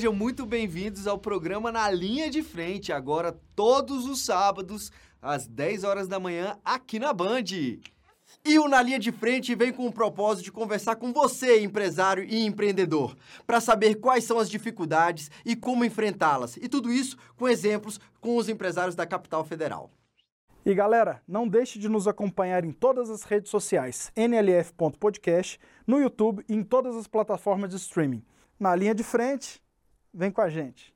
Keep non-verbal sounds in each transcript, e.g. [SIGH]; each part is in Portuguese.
Sejam muito bem-vindos ao programa Na Linha de Frente, agora todos os sábados, às 10 horas da manhã, aqui na Band. E o Na Linha de Frente vem com o propósito de conversar com você, empresário e empreendedor, para saber quais são as dificuldades e como enfrentá-las. E tudo isso com exemplos com os empresários da capital federal. E galera, não deixe de nos acompanhar em todas as redes sociais, nlf.podcast, no YouTube e em todas as plataformas de streaming. Na linha de frente, vem com a gente.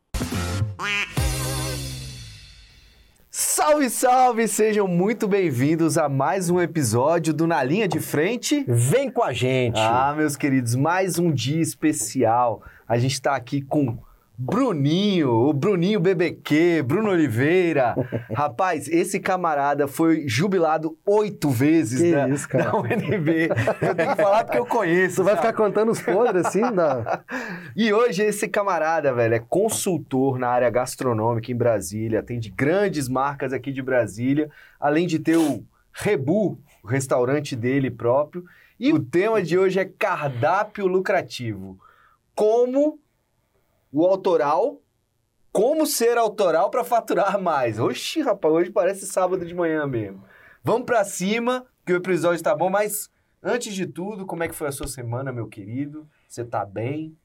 Salve, salve! Sejam muito bem-vindos a mais um episódio do Na Linha de Frente. Vem com a gente! Ah, meus queridos, mais um dia especial. A gente está aqui com Bruninho, o Bruninho BBQ, Bruno Oliveira. [LAUGHS] Rapaz, esse camarada foi jubilado oito vezes que da, isso, cara. da UNB. Eu tenho que falar porque eu conheço. Tu vai ficar contando os podres assim? Da... [LAUGHS] E hoje esse camarada, velho, é consultor na área gastronômica em Brasília, atende grandes marcas aqui de Brasília, além de ter o Rebu, o restaurante dele próprio. E o tema de hoje é cardápio lucrativo. Como o autoral, como ser autoral para faturar mais. Oxi, rapaz, hoje parece sábado de manhã mesmo. Vamos para cima, que o episódio está bom, mas antes de tudo, como é que foi a sua semana, meu querido? Você tá bem?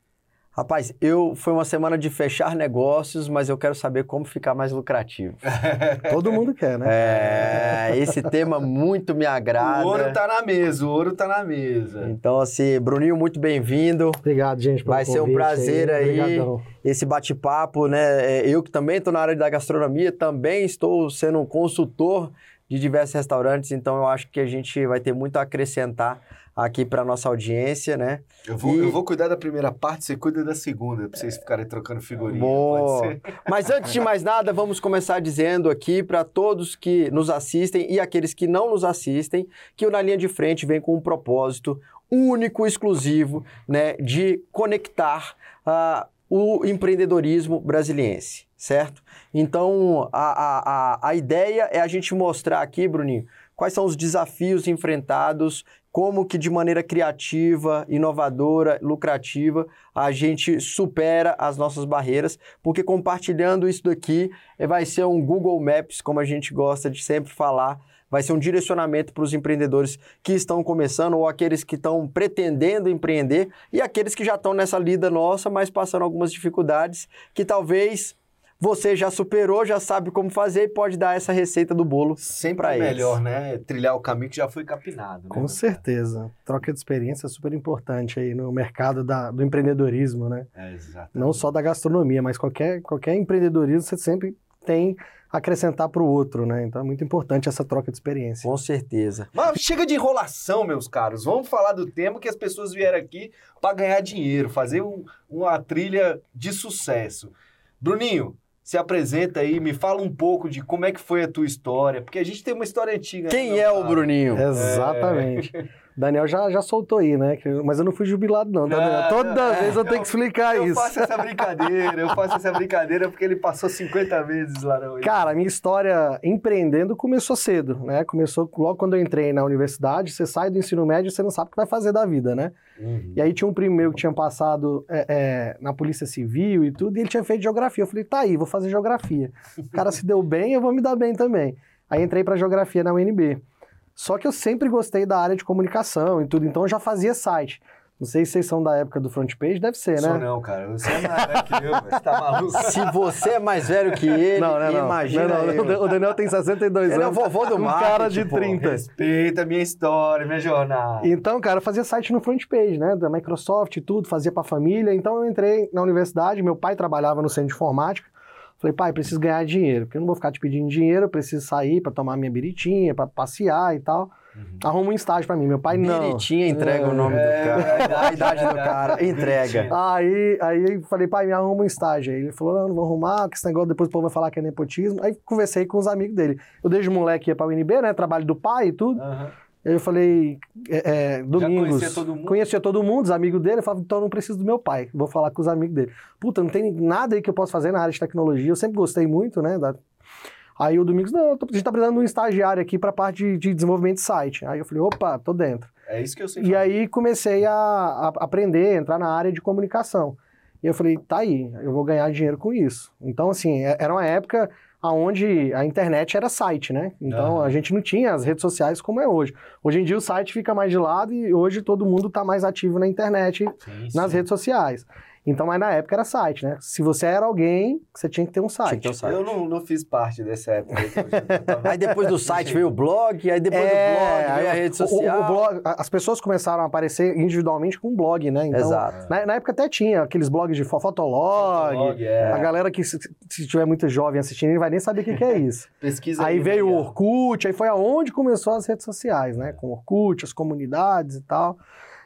Rapaz, eu foi uma semana de fechar negócios, mas eu quero saber como ficar mais lucrativo. [LAUGHS] Todo mundo quer, né? É, esse tema muito me agrada. O ouro tá na mesa, o ouro tá na mesa. Então, assim, Bruninho, muito bem-vindo. Obrigado, gente. pelo Vai ser um prazer aí. Obrigadão. Esse bate-papo, né? É, Eu que também estou na área da gastronomia, também estou sendo um consultor de diversos restaurantes, então eu acho que a gente vai ter muito a acrescentar aqui para nossa audiência, né? Eu vou, E- eu vou cuidar da primeira parte, você cuida da segunda, pra vocês ficarem trocando figurinha. Boa. Mas antes de mais nada, vamos começar dizendo aqui para todos que nos assistem e aqueles que não nos assistem, que o Na Linha de Frente vem com um propósito único, exclusivo, né, de conectar ah, o empreendedorismo brasiliense, certo? Então, a, a, a, a ideia é a gente mostrar aqui, Bruninho, quais são os desafios enfrentados, como que de maneira criativa, inovadora, lucrativa, a gente supera as nossas barreiras, porque compartilhando isso daqui eh, vai ser um Google Maps, como a gente gosta de sempre falar, vai ser um direcionamento para os empreendedores que estão começando ou aqueles que estão pretendendo empreender e aqueles que já estão nessa lida nossa, mas passando algumas dificuldades que talvez você já superou, já sabe como fazer e pode dar essa receita do bolo Sempre é melhor, né? Trilhar o caminho que já foi capinado. né? Com certeza. Troca de experiência é super importante aí no mercado da- do empreendedorismo, né? É, exato. Não só da gastronomia, mas qualquer, qualquer empreendedorismo você sempre tem a acrescentar para o outro, né? Então é muito importante essa troca de experiência. Com certeza. Mas chega de enrolação, meus caros. Vamos falar do tema que as pessoas vieram aqui para ganhar dinheiro, fazer um- uma trilha de sucesso. Bruninho, se apresenta aí, me fala um pouco de como é que foi a tua história, porque a gente tem uma história antiga. né, Quem meu é o? Bruninho? Exatamente. Daniel já, já soltou aí, né? Mas eu não fui jubilado, não, tá, Não, Daniel? Toda não, vez eu eu- tenho que explicar Eu isso. faço essa brincadeira, eu faço essa brincadeira porque ele passou 50 vezes lá na Cara, a minha história empreendendo começou cedo, né? Começou logo quando eu entrei na universidade. Você sai do ensino médio e você não sabe o que vai fazer da vida, né? Uhum. E aí tinha um primo meu que tinha passado é, é, na Polícia Civil e tudo, e ele tinha feito geografia. Eu falei, tá aí, vou fazer geografia. O cara se deu bem, eu vou me dar bem também. Aí entrei pra geografia na UNB. Só que eu sempre gostei da área de comunicação e tudo, então eu já fazia site. Não sei se vocês são da época do front page, deve ser, Sou né? não, cara. Você é mais velho que eu. Você tá maluco? [LAUGHS] Se você é mais velho que ele, Não, não, não. imagina Não, não, eu. O Daniel tem 62 Ele é o anos. vovô do um marketing, cara de pô. 30. Respeita a minha história, minha jornada. Então, cara, eu fazia site no front page, né? Da Microsoft e tudo, fazia pra família. Então eu entrei na universidade, meu pai trabalhava no centro de informática. Falei, pai, preciso ganhar dinheiro, porque eu não vou ficar te pedindo dinheiro, eu preciso sair pra tomar minha biritinha, pra passear e tal. Arruma um estágio pra mim. Meu pai não. Biritinha entrega É. o nome É, do cara. [LAUGHS] a idade do cara, entrega. Aí, aí falei, pai, me arruma um estágio. Aí ele falou, não, não vou arrumar, que esse negócio depois o povo vai falar que é nepotismo. Aí conversei com os amigos dele. Eu desde moleque ia pra UNB, né? Trabalho do pai e tudo. Aham. Aí eu falei, é, é, domingos. conhecia todo mundo? Conhecia todo mundo, os amigos dele. Eu falava, então eu não preciso do meu pai. Vou falar com os amigos dele. Puta, não tem nada aí que eu possa fazer na área de tecnologia. Eu sempre gostei muito, né? da- Aí o Domingos, não, tô- a gente tá precisando de um estagiário aqui pra parte de, de desenvolvimento de site. Aí eu falei, opa, tô dentro. É isso que eu sei E fazer. aí comecei a, a aprender, entrar na área de comunicação. E eu falei, tá aí, eu vou ganhar dinheiro com isso. Então, assim, é- era uma época onde a internet era site, né? Então, Aham. a gente não tinha as redes sociais como é hoje. Hoje em dia o site fica mais de lado e hoje todo mundo está mais ativo na internet, Sim, nas sim. redes sociais. Então, mas na época era site, né? Se você era alguém, você tinha que ter um site. Tinha que ter um site. Eu não, não fiz parte dessa época. [LAUGHS] aí, depois do site veio o blog, aí depois do blog veio a rede É, o- o- social. blog- as pessoas começaram a aparecer individualmente com um blog, né? Então, Exato. Na, na época até tinha aqueles blogs de fo- fotolog. Fotolog, é. A galera que, se, se tiver muito jovem assistindo, não vai nem saber o que, que é [LAUGHS] isso. Pesquisa aí veio o. Orkut, aí foi aonde começou as redes sociais, né? Com o Orkut, as comunidades e tal.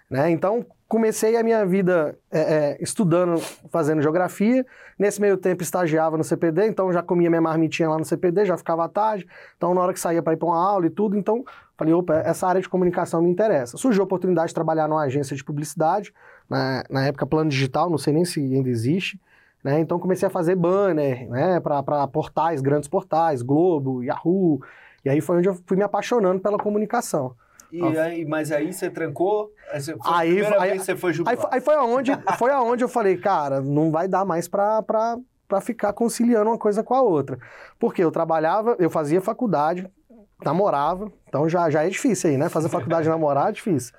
Né? Então, comecei a minha vida é, é, estudando, fazendo geografia. Nesse meio tempo, estagiava no CPD, então já comia minha marmitinha lá no CPD, já ficava à tarde. Então, na hora que saía para ir para uma aula e tudo, então, falei, opa, essa área de comunicação me interessa. Surgiu a oportunidade de trabalhar numa agência de publicidade, na, na época Plano Digital, não sei nem se ainda existe. Né? Então, comecei a fazer banner né? para portais, grandes portais, Globo, Yahoo. E aí foi onde eu fui me apaixonando pela comunicação. E aí, mas aí você trancou? Aí, você, foi Aí- aí- você foi Aí, aí foi, aonde, foi aonde eu falei, cara, não vai dar mais pra, pra, pra ficar conciliando uma coisa com a outra. Porque eu trabalhava, eu fazia faculdade, namorava, então já, já é difícil aí, né? Fazer faculdade e namorar é difícil.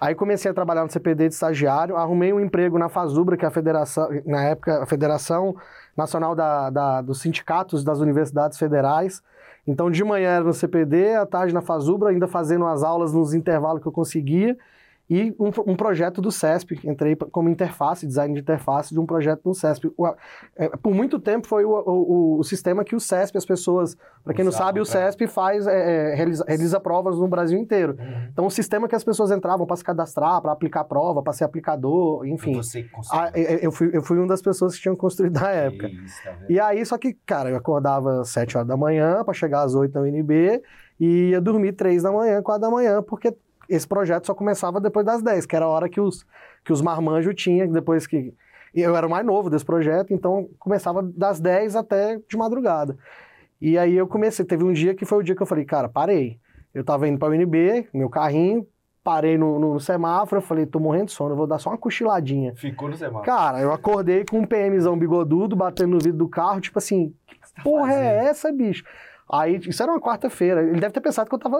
Aí comecei a trabalhar no CPD de estagiário, arrumei um emprego na Fazubra, que é a federação, na época, a Federação Nacional da, da- dos Sindicatos das Universidades Federais. Então, de manhã era no CPD, à tarde na Fazubra, ainda fazendo as aulas nos intervalos que eu conseguia. E um, um projeto do CESP, entrei como interface, design de interface de um projeto no CESP. O- é, por muito tempo foi o, o- o sistema que o CESP, as pessoas, para quem não sabe, o CESP faz, é, é, realiza, realiza provas no Brasil inteiro. Uhum. Então, o sistema que as pessoas entravam para se cadastrar, para aplicar prova, para ser aplicador, enfim. Você conseguiu. Ah, eu, eu fui, eu fui uma das pessoas que tinham construído na época. Isso, tá? E aí, só que, cara, eu acordava às 7 horas da manhã para chegar às 8 na UNB e ia dormir 3 da manhã, 4 da manhã, porque esse projeto só começava depois das 10, que era a hora que os, que os marmanjos tinham, depois que... Eu era o mais novo desse projeto, então começava das 10 até de madrugada. E aí eu comecei, teve um dia que foi o dia que eu falei, cara, parei. Eu tava indo pra UNB, meu carrinho, parei no, no semáforo, eu falei, tô morrendo de sono, eu vou dar só uma cochiladinha. Ficou no semáforo. Cara, eu acordei com um PMzão bigodudo batendo no vidro do carro, tipo assim, que porra é essa, bicho? Aí, isso era uma quarta-feira. Ele deve ter pensado que eu tava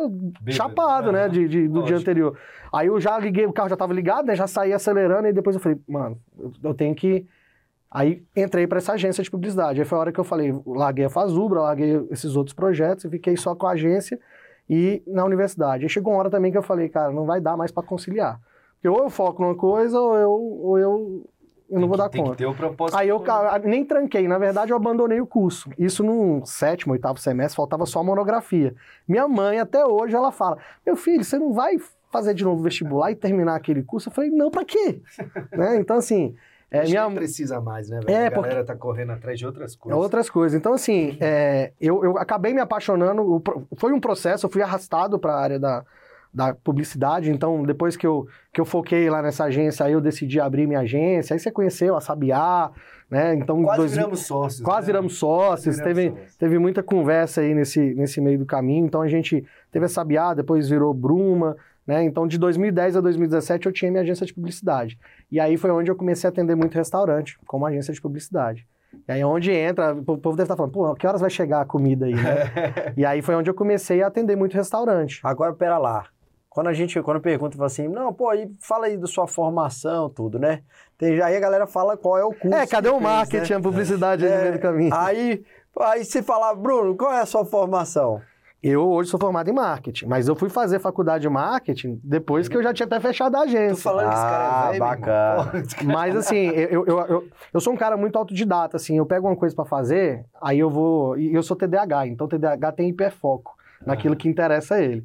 chapado, né, aham. de, de- do dia anterior. Aí eu já liguei, o carro já tava ligado, né, já saí acelerando, e depois eu falei, mano, eu, eu tenho que... Aí entrei para essa agência de publicidade. Aí foi a hora que eu falei, larguei a Fazubra, larguei esses outros projetos, e fiquei só com a agência e na universidade. Aí chegou uma hora também que eu falei, cara, não vai dar mais para conciliar. Porque ou eu foco numa coisa, ou eu, ou eu, eu não vou dar tem conta. que ter o propósito. Aí eu nem tranquei, na verdade eu abandonei o curso. Isso no sétimo, oitavo semestre, faltava só monografia. Minha mãe, até hoje, ela fala: Meu filho, você não vai fazer de novo vestibular e terminar aquele curso? Eu falei: Não, pra quê? [LAUGHS] né? Então, assim, é, minha, nem precisa mais, né, velho? É, a porque- galera tá correndo atrás de outras coisas. outras coisas. Então, assim, [LAUGHS] é, eu, eu acabei me apaixonando. foi um processo, eu fui arrastado para a área da, da publicidade. Então, depois que eu, que eu foquei lá nessa agência, aí eu decidi abrir minha agência. Aí você conheceu a Sabiá, né? Então, Quase dois- viramos sócios. quase né? viramos sócios. Quase viramos teve, sócios. teve muita conversa aí nesse, nesse meio do caminho. Então, a gente teve a Sabiá, depois virou Bruma. Né? Então, de 2010 a 2017, eu tinha minha agência de publicidade. E aí foi onde eu comecei a atender muito restaurante, como agência de publicidade. E aí é onde entra, o povo deve estar falando, pô, que horas vai chegar a comida aí, né? [LAUGHS] e aí foi onde eu comecei a atender muito restaurante. Agora, pera lá. Quando a gente, quando pergunta, assim, não, pô, aí fala aí da sua formação, tudo, né? Tem, aí a galera fala qual é o curso. é, cadê o fez, marketing, né? a publicidade aí no É, meio do caminho? Aí, aí você fala, Bruno, qual é a sua formação? Eu hoje sou formado em marketing, mas eu fui fazer faculdade de marketing depois que eu já tinha até fechado a Tô agência. falando que esse cara Ah, é velho, bacana. Cara- Mas assim, [LAUGHS] eu, eu, eu, eu sou um cara muito autodidata, assim, eu pego uma coisa pra fazer, aí eu vou. E eu sou TDAH, então TDAH tem hiperfoco naquilo que interessa a ele.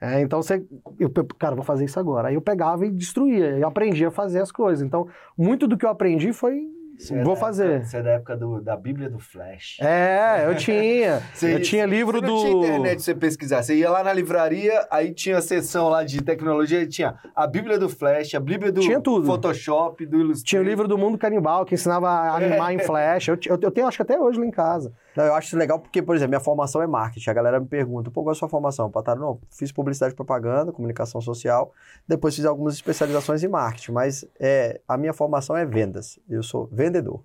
É, então você. Eu, cara, vou fazer isso agora. Aí eu pegava e destruía, eu aprendi a fazer as coisas. Então, muito do que eu aprendi foi Você é Vou da fazer. época- você é da época do- da Bíblia do Flash. É, eu [LAUGHS] tinha. Você- eu tinha livro você não do. tinha internet pra você pesquisar. Você ia lá na livraria, aí tinha a seção lá de tecnologia, e tinha a Bíblia do Flash, a Bíblia do Tinha tudo. Photoshop, do Illustrator. Tinha o livro do Mundo Canibal, que ensinava a animar É. em [LAUGHS] flash. Eu, eu, eu tenho, acho que até hoje lá em casa. Não, eu acho isso legal porque, por exemplo, minha formação é marketing. A galera me pergunta, pô, qual é a sua formação? Pataro, não, fiz publicidade e propaganda, comunicação social, depois fiz algumas especializações em marketing, mas é, a minha formação é vendas. Eu sou vendedor.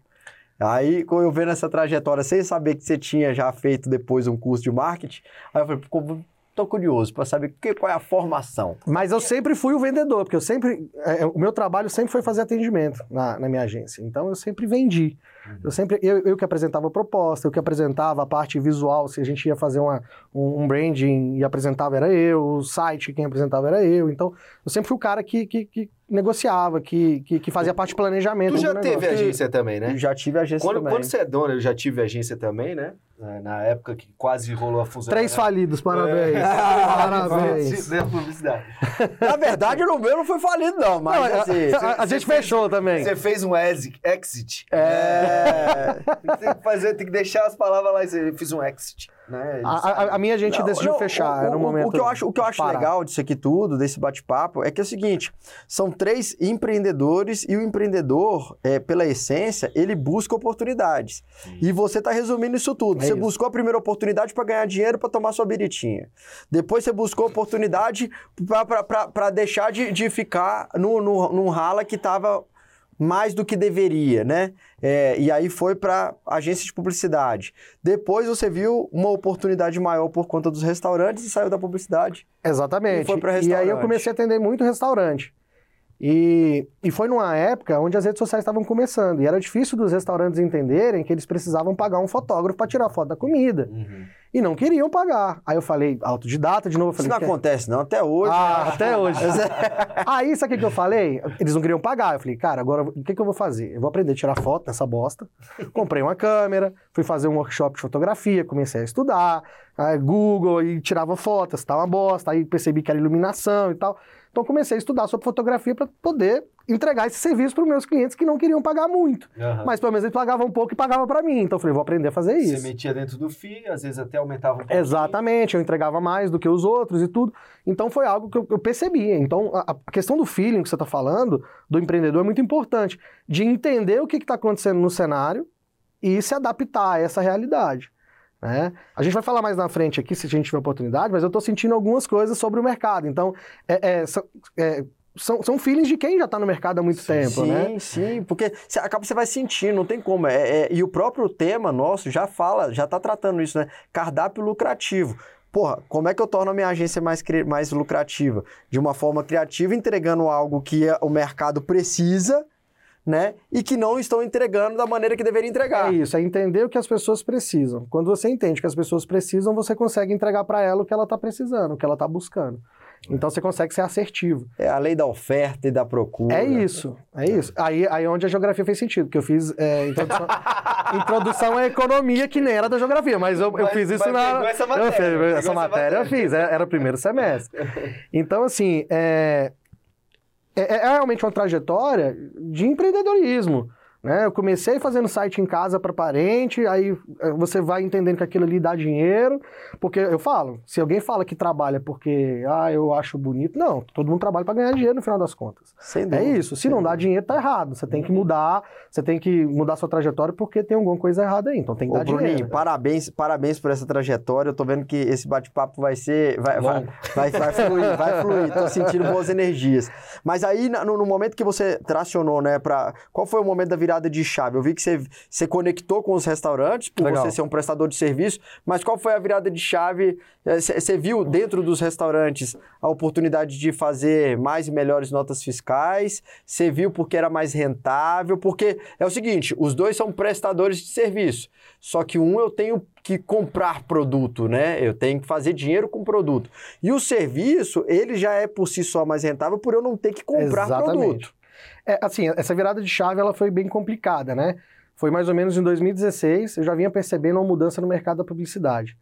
Aí, quando eu vendo essa trajetória, sem saber que você tinha já feito depois um curso de marketing, aí eu falei, tô curioso para saber que, qual é a formação. Mas eu sempre fui o vendedor, porque eu sempre. é, o meu trabalho sempre foi fazer atendimento na, na minha agência. Então eu sempre vendi. Eu sempre. Eu, eu que apresentava a proposta, eu que apresentava a parte visual, se a gente ia fazer uma, um, um branding e apresentava era eu, o site quem apresentava era eu. Então, eu sempre fui o cara que, que, que negociava, que, que, que fazia a parte de planejamento. Tu já do teve agência também, né? Eu já tive agência Quando, também. quando você é dono, eu já tive agência também, né? Na época que quase rolou a fusão. Três né? falidos, parabéns. É. Parabéns. [LAUGHS] Publicidade. [LAUGHS] Na verdade, no meu não foi falido, não, mas Não, a- assim... a, a gente fechou também. Você fez um exi- exit. É... Tem que fazer, tem que deixar as palavras lá. Eu fiz um exit, né? A, a- a minha gente Não, decidiu não, fechar, o, era o- momento. O que eu acho, o que eu acho parar. legal disso aqui tudo, desse bate-papo, é que é o seguinte: são três empreendedores e o empreendedor, é, pela essência, ele busca oportunidades. E você está resumindo isso tudo. É você isso. buscou a primeira oportunidade para ganhar dinheiro para tomar sua biritinha. Depois você buscou a oportunidade para deixar de, de ficar no, no, num rala que estava mais do que deveria, né? É, e aí foi para agência de publicidade. Depois você viu uma oportunidade maior por conta dos restaurantes e saiu da publicidade. Exatamente. E foi pra E aí eu restaurante. comecei a atender muito restaurante. E, e foi numa época onde as redes sociais estavam começando. E era difícil dos restaurantes entenderem que eles precisavam pagar um fotógrafo para tirar foto da comida. Uhum. E não queriam pagar. Aí eu falei, autodidata de novo. Eu Isso falei, não "Quer- acontece não, até hoje. Ah, até hoje. [LAUGHS] Aí, sabe o que que eu falei? Eles não queriam pagar. Eu falei, cara, agora o que, que eu vou fazer? Eu vou aprender a tirar foto nessa bosta. Comprei uma câmera, fui fazer um workshop de fotografia, comecei a estudar, aí Google, e tirava fotos, tá uma bosta. Aí percebi que era iluminação e tal. Então comecei a estudar sobre fotografia para poder entregar esse serviço para os meus clientes que não queriam pagar muito. Aham. Mas pelo menos eles pagavam um pouco e pagavam para mim. Então eu falei, vou aprender a fazer Você isso. metia dentro do FII, às vezes até aumentava um pouquinho. Exatamente, eu entregava mais do que os outros e tudo. Então foi algo que eu, eu percebia. Então a, a questão do feeling que você está falando, do empreendedor, é muito importante. De entender o que está acontecendo no cenário e se adaptar a essa realidade. Né? A gente vai falar mais na frente aqui, se a gente tiver oportunidade, mas eu estou sentindo algumas coisas sobre o mercado. Então, é- é, é, são, são feelings de quem já está no mercado há muito tempo, sim, né? sim, porque você acaba você vai sentir, não tem como. É, é- e o próprio tema nosso já fala, já está tratando isso, né? Cardápio lucrativo. Porra, como é que eu torno a minha agência mais, mais lucrativa? De uma forma criativa, entregando algo que é- o mercado precisa, né? E que não estão entregando da maneira que deveria entregar. É isso, é entender o que as pessoas precisam. Quando você entende o que as pessoas precisam, você consegue entregar para ela o que ela está precisando, o que ela está buscando. Então você consegue ser assertivo. É a lei da oferta e da procura. É isso, é isso. Aí, aí onde a geografia fez sentido, porque eu fiz é, introdução, [LAUGHS] introdução à economia que nem era da geografia, mas eu, eu Mas- fiz isso na. essa eu matéria, fiz- pegou essa essa matéria eu matéria. fiz, é- era o primeiro semestre. [LAUGHS] Então, assim, é, é, é realmente uma trajetória de empreendedorismo. Né? Eu comecei fazendo site em casa para parente, aí eh, você vai entendendo que aquilo ali dá dinheiro, porque eu falo, se alguém fala que trabalha porque, ah, eu acho bonito, não, todo mundo trabalha para ganhar dinheiro no final das contas. Sem É dúvida. isso, se não dá dinheiro, tá errado. Você tem que mudar, você tem que mudar sua trajetória porque tem alguma coisa errada aí, então tem que Ô, dar Bruninho, dinheiro. parabéns, parabéns por essa trajetória. Eu tô vendo que esse bate-papo vai ser. Vai, vai, vai, vai fluir, vai fluir. Tô sentindo boas energias. Mas aí, no, no momento que você tracionou, né, pra. Qual foi o momento da virada de chave? Eu vi que você, você conectou com os restaurantes, por Legal. você ser um prestador de serviço, mas qual foi a virada de chave? Você você viu dentro dos restaurantes a oportunidade de fazer mais e melhores notas fiscais? Você viu porque era mais rentável? Porque é o seguinte: os dois são prestadores de serviço. Só que um eu tenho que comprar produto, né? Eu tenho que fazer dinheiro com produto. E o serviço, ele já é por si só mais rentável por eu não ter que comprar Exatamente. produto. É, assim, essa virada de chave ela foi bem complicada, né? Foi mais ou menos em 2016, eu já vinha percebendo uma mudança no mercado da publicidade.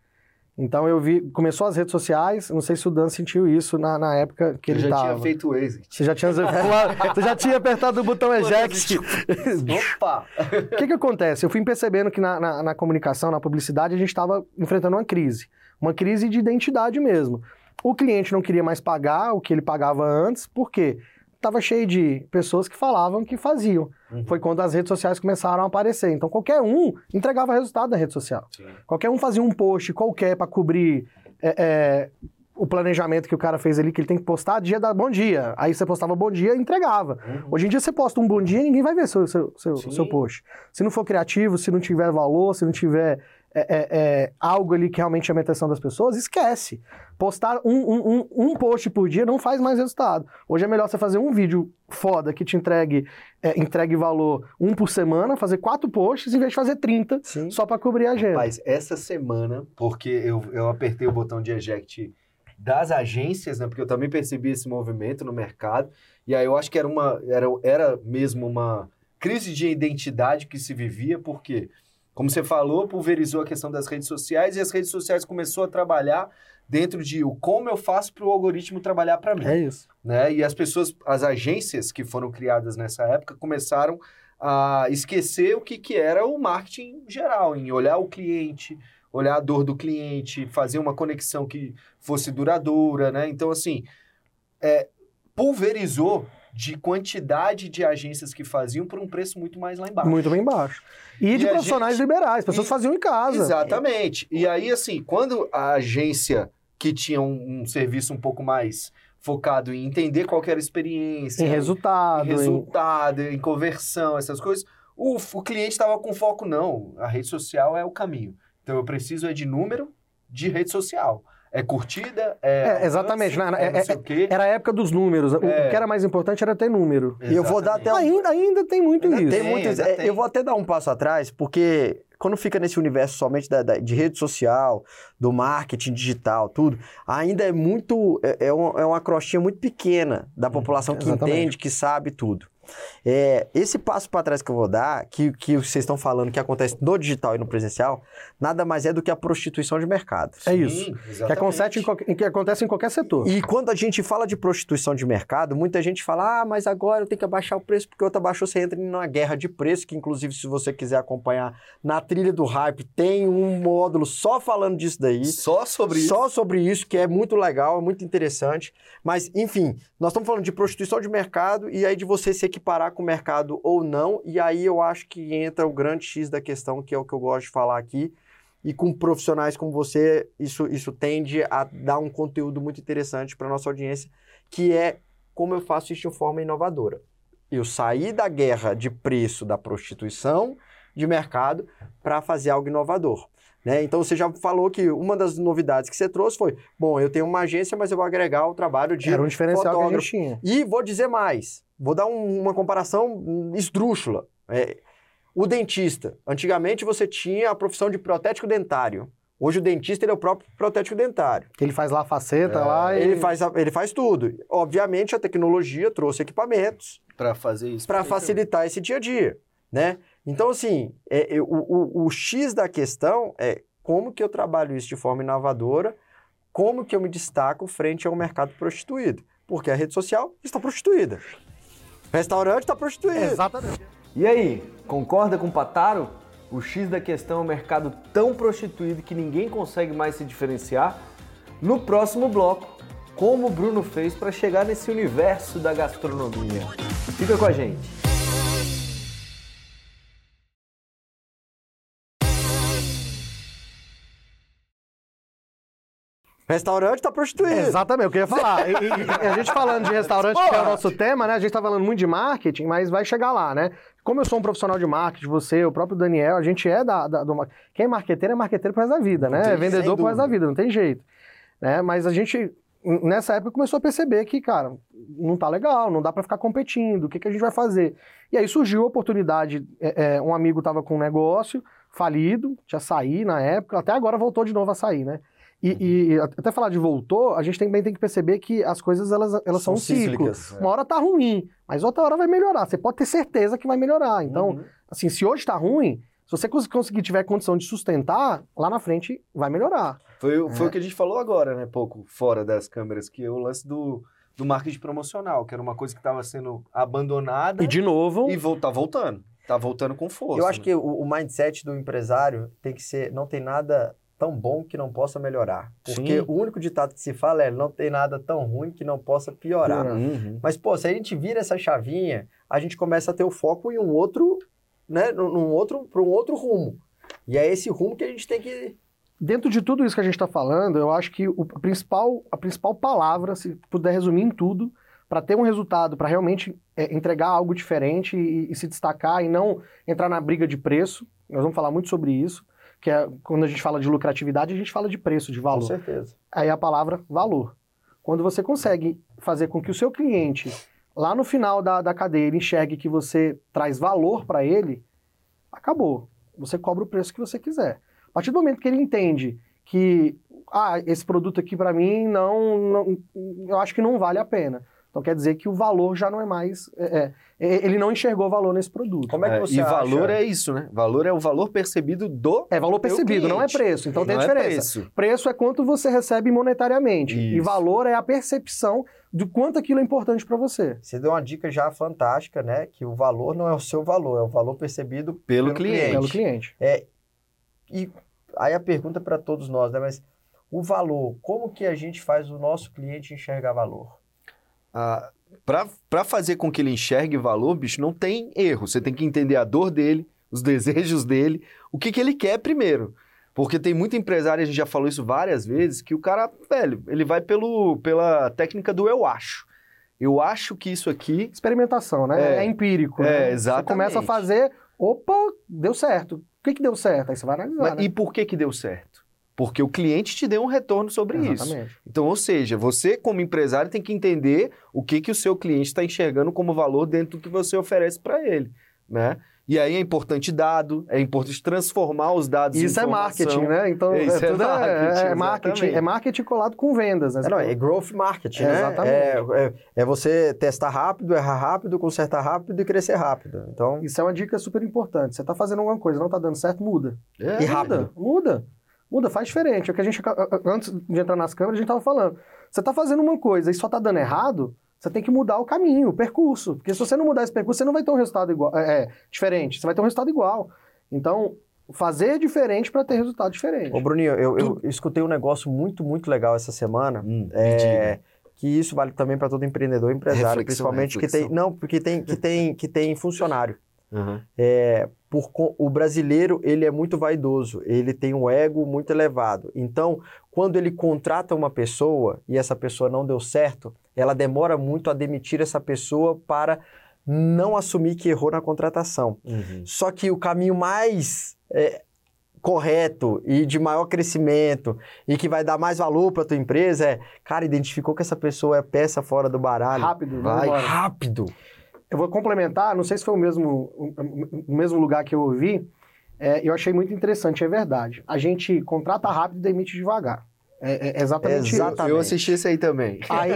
Então eu vi, começou as redes sociais, não sei se o Dan sentiu isso na, na época que Eu ele já tava. tinha feito o exit. Você já tinha, [LAUGHS] você já tinha apertado o botão eject. Opa! O que que acontece? Eu fui percebendo que na, na, na comunicação, na publicidade, a gente estava enfrentando uma crise. Uma crise de identidade mesmo. O cliente não queria mais pagar o que ele pagava antes, por quê? Estava cheio de pessoas que falavam que faziam. Uhum. Foi quando as redes sociais começaram a aparecer. Então qualquer um entregava resultado na rede social. Sim. Qualquer um fazia um post qualquer para cobrir é, é, o planejamento que o cara fez ali, que ele tem que postar dia da bom dia. Aí você postava bom dia e entregava. Uhum. Hoje em dia você posta um bom dia e ninguém vai ver seu, seu, seu, seu post. Se não for criativo, se não tiver valor, se não tiver é, é, é, algo ali que realmente chame a atenção das pessoas, esquece. Postar um, um, um, um post por dia não faz mais resultado. Hoje é melhor você fazer um vídeo foda que te entregue, é, entregue valor um por semana, fazer quatro posts em vez de fazer 30 Sim. só para cobrir a agenda. Rapaz, essa semana, porque eu, eu apertei o botão de eject das agências, né? Porque eu também percebi esse movimento no mercado. E aí eu acho que era uma era, era mesmo uma crise de identidade que se vivia, porque, como você falou, pulverizou a questão das redes sociais e as redes sociais começou a trabalhar dentro de o como eu faço para o algoritmo trabalhar para mim É isso. né? E as pessoas, as agências que foram criadas nessa época começaram a esquecer o que, que era o marketing geral, em olhar o cliente, olhar a dor do cliente, fazer uma conexão que fosse duradoura, né? Então, assim, é, pulverizou de quantidade de agências que faziam por um preço muito mais lá embaixo. Muito bem baixo. E, de E a profissionais gente- liberais, pessoas e- faziam em casa. Exatamente. E aí, assim, quando a agência que tinha um, um serviço um pouco mais focado em entender qual era a experiência, Em resultado. em em- resultado, em conversão, essas coisas, o, o cliente estava com foco, não, a rede social é o caminho. Então eu preciso é de número de rede social. É curtida, é. É, exatamente, alcance, né? é não É- quê. Era a época dos números. O- É. O que era mais importante era ter número. E eu vou dar até um- Ainda, ainda tem muito Ainda isso. Tem Tem, é, tem. Eu vou até dar um passo atrás, porque quando fica nesse universo somente da- da- de rede social, do marketing digital, tudo, ainda é muito. É, é um- é uma crostinha muito pequena da população que exatamente. entende, que sabe tudo. É, esse passo para trás que eu vou dar, que, que vocês estão falando que acontece no digital e no presencial, nada mais é do que a prostituição de mercado. É Sim, isso. Que acontece, em qualquer, que acontece em qualquer setor. E quando a gente fala de prostituição de mercado, muita gente fala: ah, mas agora eu tenho que abaixar o preço porque outra baixou, você entra numa guerra de preço, que inclusive, se você quiser acompanhar na trilha do hype, tem um módulo só falando disso daí. Só sobre isso. Só sobre isso, que é muito legal, é muito interessante. Mas, enfim, nós estamos falando de prostituição de mercado e aí de você se equiparar com o mercado ou não. E aí eu acho que entra o grande X da questão, que é o que eu gosto de falar aqui. E com profissionais como você, isso, isso tende a dar um conteúdo muito interessante para nossa audiência, que é como eu faço isso de forma inovadora. Eu saí da guerra de preço da prostituição de mercado para fazer algo inovador. Né? Então você já falou que uma das novidades que você trouxe foi: bom, eu tenho uma agência, mas eu vou agregar o trabalho de Era um diferencial que a fotógrafo. gente tinha. E vou dizer mais, vou dar um- uma comparação esdrúxula. É, o dentista, antigamente você tinha a profissão de protético dentário. Hoje o dentista ele é o próprio protético dentário. Ele faz lá a faceta É, lá e... Ele faz, ele faz tudo. Obviamente a tecnologia trouxe equipamentos Para fazer isso. para facilitar esse dia a dia, né? Então, assim, é, é, o, o- o X da questão é como que eu trabalho isso de forma inovadora, como que eu me destaco frente ao mercado prostituído. Porque a rede social está prostituída. Restaurante está prostituído. Exatamente. E aí, concorda com o Pataro? O X da questão é um mercado tão prostituído que ninguém consegue mais se diferenciar? No próximo bloco, como o Bruno fez para chegar nesse universo da gastronomia. Fica com a gente. Restaurante está prostituído. Exatamente, eu queria falar. E, e- a gente falando de restaurante, que é o nosso tema, né? A gente tá falando muito de marketing, mas vai chegar lá, né? Como eu sou um profissional de marketing, você, o próprio Daniel, a gente é da, da- do Quem é marqueteiro é marqueteiro pro resto da vida, né? tem- É vendedor pro resto da vida, não tem jeito. Né? Mas a gente, nessa época, começou a perceber que, cara, não tá legal, não dá pra ficar competindo, o que, que a gente vai fazer? E aí surgiu a oportunidade, é, é, um amigo tava com um negócio falido, tinha saído na época, até agora voltou de novo a sair, né? E, e até falar de voltou, a gente também tem que perceber que as coisas elas, elas são, um ciclo. cíclicas. Uma hora tá ruim, mas outra hora vai melhorar. Você pode ter certeza que vai melhorar. Então, Uhum. assim, se hoje tá ruim, se você cons- conseguir tiver condição de sustentar, lá na frente vai melhorar. Foi, foi o que a gente falou agora, né? Pouco fora das câmeras, que é o lance do, do marketing promocional, que era uma coisa que estava sendo abandonada E de novo, e vol- tá voltando. Tá voltando com força. eu acho né? que o, o mindset do empresário tem que ser, não tem nada tão bom que não possa melhorar. Porque Sim. o único ditado que se fala é não tem nada tão ruim que não possa piorar. Uhum. Mas, pô, se a gente vira essa chavinha, a gente começa a ter o foco em um outro, né, num outro, para um outro rumo. E é esse rumo que a gente tem que... Dentro de tudo isso que a gente está falando, eu acho que o principal, a principal palavra, se puder resumir em tudo, para ter um resultado, para realmente é, entregar algo diferente e, e se destacar e não entrar na briga de preço, nós vamos falar muito sobre isso, que é quando a gente fala de lucratividade, a gente fala de preço, de Com valor. certeza. Aí a palavra valor. Quando você consegue fazer com que o seu cliente, lá no final da, da cadeia, ele enxergue que você traz valor para ele, acabou. Você cobra o preço que você quiser. A partir do momento que ele entende que, ah, esse produto aqui para mim não, não- eu acho que não vale a pena. Então quer dizer que o valor já não é mais, é, é, ele não enxergou valor nesse produto. Como é que É, você e valor acha- é isso, né? Valor é o valor percebido do É valor percebido, não é preço. Então tem Não a é diferença. preço. Preço é quanto você recebe monetariamente. E Isso. valor é a percepção do quanto aquilo é importante para você. Você deu uma dica já fantástica, né? Que o valor não é o seu valor, é o valor percebido Pelo cliente. Pelo cliente. E aí a pergunta para todos nós, né? Mas o valor, como que a gente faz o nosso cliente enxergar valor? Ah, para fazer com que ele enxergue valor, bicho, não tem erro. Você tem que entender a dor dele, os [LAUGHS] desejos dele, o que, que ele quer primeiro. Porque tem muito empresário, a gente já falou isso várias vezes, que o cara, velho, ele vai pelo, pela técnica do eu acho. Eu acho que isso aqui. Experimentação, né? É. É, empírico. É, né? exatamente. Você começa a fazer, opa, deu certo. O que, que deu certo? Aí você vai analisar, Mas né? E por que que deu certo? Porque o cliente te deu um retorno sobre isso. Exatamente. Então, ou seja, você como empresário tem que entender o que, que o seu cliente está enxergando como valor dentro do que você oferece para ele, né? E aí é importante dado, é importante transformar os dados em Isso é informação. marketing, né? Então, Isso é tudo é, marketing, é marketing. exatamente. É marketing colado com vendas, né? É, não, é growth marketing, né? Exatamente. É, é, é você testar rápido, errar rápido, consertar rápido e crescer rápido. Então, Isso é uma dica super importante. Você está fazendo alguma coisa, não está dando certo, muda. É. E rápido. Muda, muda. Muda, faz diferente. É o que a gente, antes de entrar nas câmeras, a gente estava falando. Você está fazendo uma coisa e só está dando errado, você tem que mudar o caminho, o percurso. Porque se você não mudar esse percurso, você não vai ter um resultado igual, é, é, diferente. Você vai ter um resultado igual. Então, fazer diferente para ter resultado diferente. ô Bruninho, eu, eu escutei um negócio muito, muito legal essa semana. Hum, É, que isso vale também para todo empreendedor e empresário, Reflexão, principalmente que reflexão. tem, não, porque tem que tem que tem funcionário. Aham. É, por, o brasileiro ele é muito vaidoso, ele tem um ego muito elevado. Então, quando ele contrata uma pessoa e essa pessoa não deu certo, ela demora muito a demitir essa pessoa para não assumir que errou na contratação. Uhum. Só que o caminho mais é, correto e de maior crescimento e que vai dar mais valor para tua empresa é, cara, identificou que essa pessoa é peça fora do baralho. Rápido, Vai. Rápido. Eu vou complementar, não sei se foi o mesmo, o, mesmo lugar que eu ouvi, é, eu achei muito interessante, é verdade. A gente contrata rápido e demite devagar. É, é exatamente isso. Exatamente. Eu assisti esse aí também. Aí,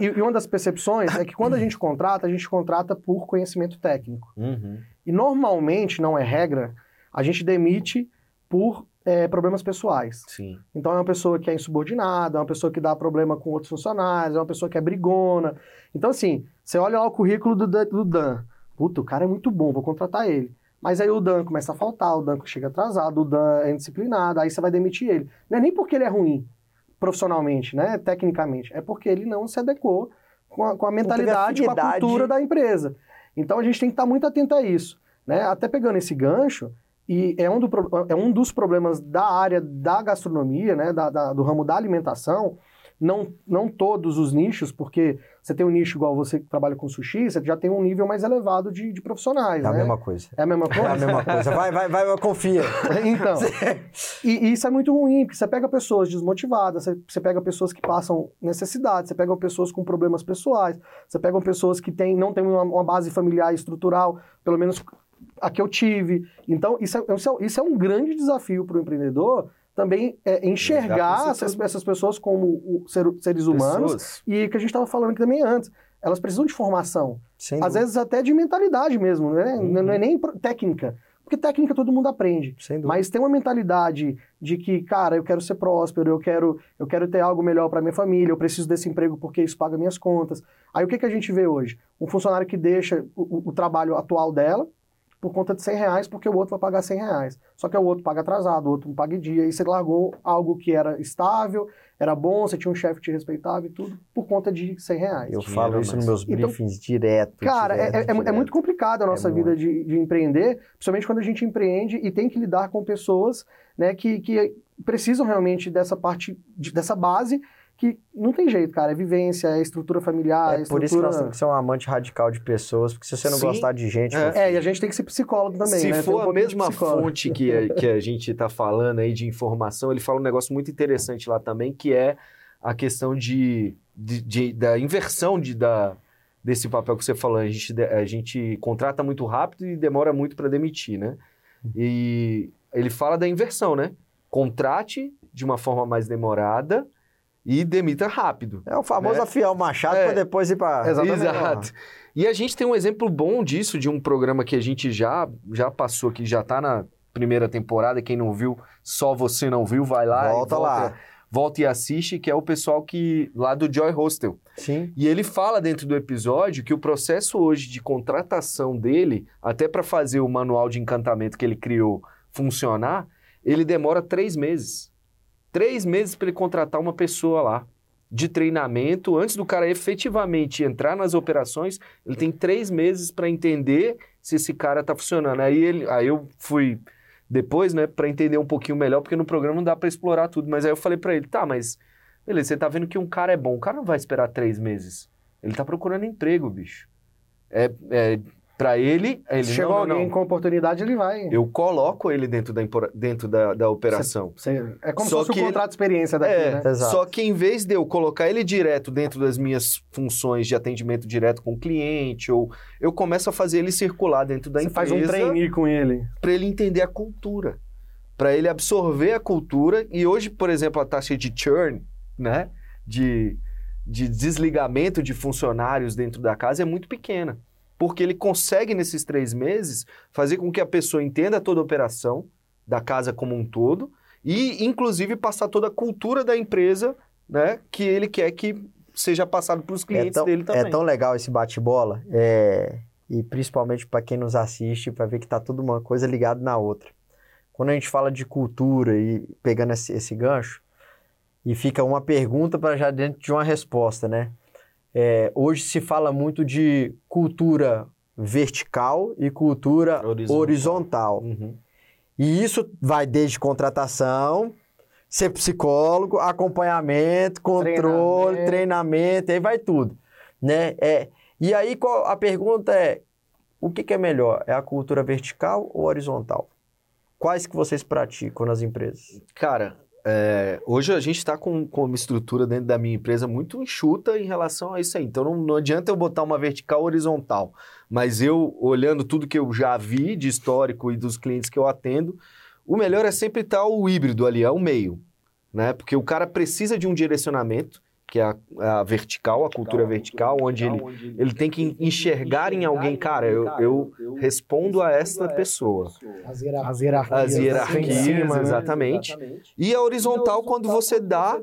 e, e- e uma das percepções é que quando a gente contrata, a gente contrata por conhecimento técnico. Uhum. E normalmente, não é regra, a gente demite por é, problemas pessoais. Sim. Então é uma pessoa que é insubordinada, é uma pessoa que dá problema com outros funcionários, é uma pessoa que é brigona. Então, assim, você olha lá o currículo do, Dan- do Dan. Puta, o cara é muito bom, vou contratar ele. Mas aí o Dan começa a faltar, o Dan chega atrasado, o Dan é indisciplinado, aí você vai demitir ele. Não é nem porque ele é ruim profissionalmente, né, tecnicamente, é porque ele não se adequou com a, com a mentalidade, com a cultura da empresa. Então a gente tem que estar muito atento a isso. Né? Até pegando esse gancho, e é um, do é um dos problemas da área da gastronomia, né, da- da- do ramo da alimentação, não, não todos os nichos, porque você tem um nicho igual você que trabalha com sushi, você já tem um nível mais elevado de, de profissionais, É a né? mesma coisa. É a mesma É a coisa? mesma coisa. Vai, vai, vai, confia. [LAUGHS] Então, e, e isso é muito ruim, porque você pega pessoas desmotivadas, você, você pega pessoas que passam necessidade, você pega pessoas com problemas pessoais, você pega pessoas que têm, não têm uma, uma base familiar estrutural, pelo menos a que eu tive. Então, isso é, isso é, isso é um grande desafio para o empreendedor também é, enxergar essas, essas pessoas como ser- seres humanos Pessoas. e que a gente estava falando aqui também antes. Elas precisam de formação. Sem Às dúvida. vezes até de mentalidade mesmo, né? Uhum. Não é nem pro- técnica. Porque técnica todo mundo aprende. Mas tem uma mentalidade de que, cara, eu quero ser próspero, eu quero, eu quero ter algo melhor para minha família, eu preciso desse emprego porque isso paga minhas contas. Aí o que, que a gente vê hoje? Um funcionário que deixa o- o trabalho atual dela por conta de 100 reais, porque o outro vai pagar 100 reais. Só que o outro paga atrasado, o outro não paga em dia, e você largou algo que era estável, era bom, você tinha um chefe que te respeitava e tudo, por conta de 100 reais. Eu Dinheiro falo a isso nos meus Então, briefings direto. Cara, é, direto, é- é mu- é direto. muito complicado a nossa É vida de, de empreender, principalmente quando a gente empreende e tem que lidar com pessoas né, que, que precisam realmente dessa parte, de- dessa base, que não tem jeito, cara. É vivência, é estrutura familiar, é, É por isso que nós estrutura... temos que ser um amante radical de pessoas, porque se você não Sim. gostar de gente, É. meu É, e a gente tem que ser psicólogo também, Se né? Tem um for a mesma fonte que a, [LAUGHS] que a gente está falando aí de informação, ele fala um negócio muito interessante lá também, que é a questão de, de- de- da inversão de, da, desse papel que você falou. A gente, de- a gente contrata muito rápido e demora muito para demitir, né? E ele fala da inversão, né? Contrate de uma forma mais demorada e demita rápido. É o famoso né? afiar o machado É. pra depois ir. Exatamente. Exato. E a gente tem um exemplo bom disso, de um programa que a gente já, já passou, que já tá na primeira temporada. Quem não viu, só você não viu, vai lá. e Volta lá. Volta e assiste, que é o pessoal que lá do Joy Hostel. Sim. E ele fala dentro do episódio que o processo hoje de contratação dele, até para fazer o manual de encantamento que ele criou funcionar, ele demora três meses. Três meses para ele contratar uma pessoa lá de treinamento. Antes do cara efetivamente entrar nas operações, ele tem três meses para entender se esse cara está funcionando. Aí, ele, aí eu fui depois, né, para entender um pouquinho melhor, porque no programa não dá para explorar tudo. Mas aí eu falei para ele, tá, mas beleza, você tá vendo que um cara é bom. O cara não vai esperar três meses. Ele tá procurando emprego, bicho. É, é para ele, ele Se chegou não, não, alguém não. com oportunidade, ele vai. Eu coloco ele dentro da, dentro da, da operação. Você- é como Só se fosse que um ele- contrato de experiência daqui, É, né? Exato. só que em vez de eu colocar ele direto dentro das minhas funções de atendimento direto com o cliente, ou eu começo a fazer ele circular dentro da Você empresa faz um trainee com ele. para ele entender a cultura, para ele absorver a cultura. E hoje, por exemplo, a taxa de churn, né, de, de desligamento de funcionários dentro da casa é muito pequena, porque ele consegue nesses três meses fazer com que a pessoa entenda toda a operação da casa como um todo e, inclusive, passar toda a cultura da empresa, né, que ele quer que seja passado para os É clientes tão, dele também. é tão legal esse bate-bola, é, e principalmente para quem nos assiste, para ver que tá tudo uma coisa ligada na outra. Quando a gente fala de cultura e pegando esse, esse gancho, e fica uma pergunta para já dentro de uma resposta, né? É, hoje se fala muito de cultura vertical e cultura Horizontal. horizontal. Uhum. E isso vai desde contratação, ser psicólogo, acompanhamento, controle, Treinamento. treinamento, aí vai tudo, né? É, e aí qual- a pergunta é, o que, que é melhor? É a cultura vertical ou horizontal? Quais que vocês praticam nas empresas? Cara, é, hoje a gente está com, com uma estrutura dentro da minha empresa muito enxuta em relação a isso aí. Então não, não adianta eu botar uma vertical horizontal. Mas eu, olhando tudo que eu já vi de histórico e dos clientes que eu atendo, o melhor é sempre estar o híbrido ali, é o meio. Né? Porque o cara precisa de um direcionamento, que é a, a vertical, a cultura vertical, onde ele, ele tem que enxergar em alguém, cara, eu, eu respondo a esta pessoa. As, hierar- as hierarquias. As hierarquias, em cima, né? exatamente. E a horizontal, quando você dá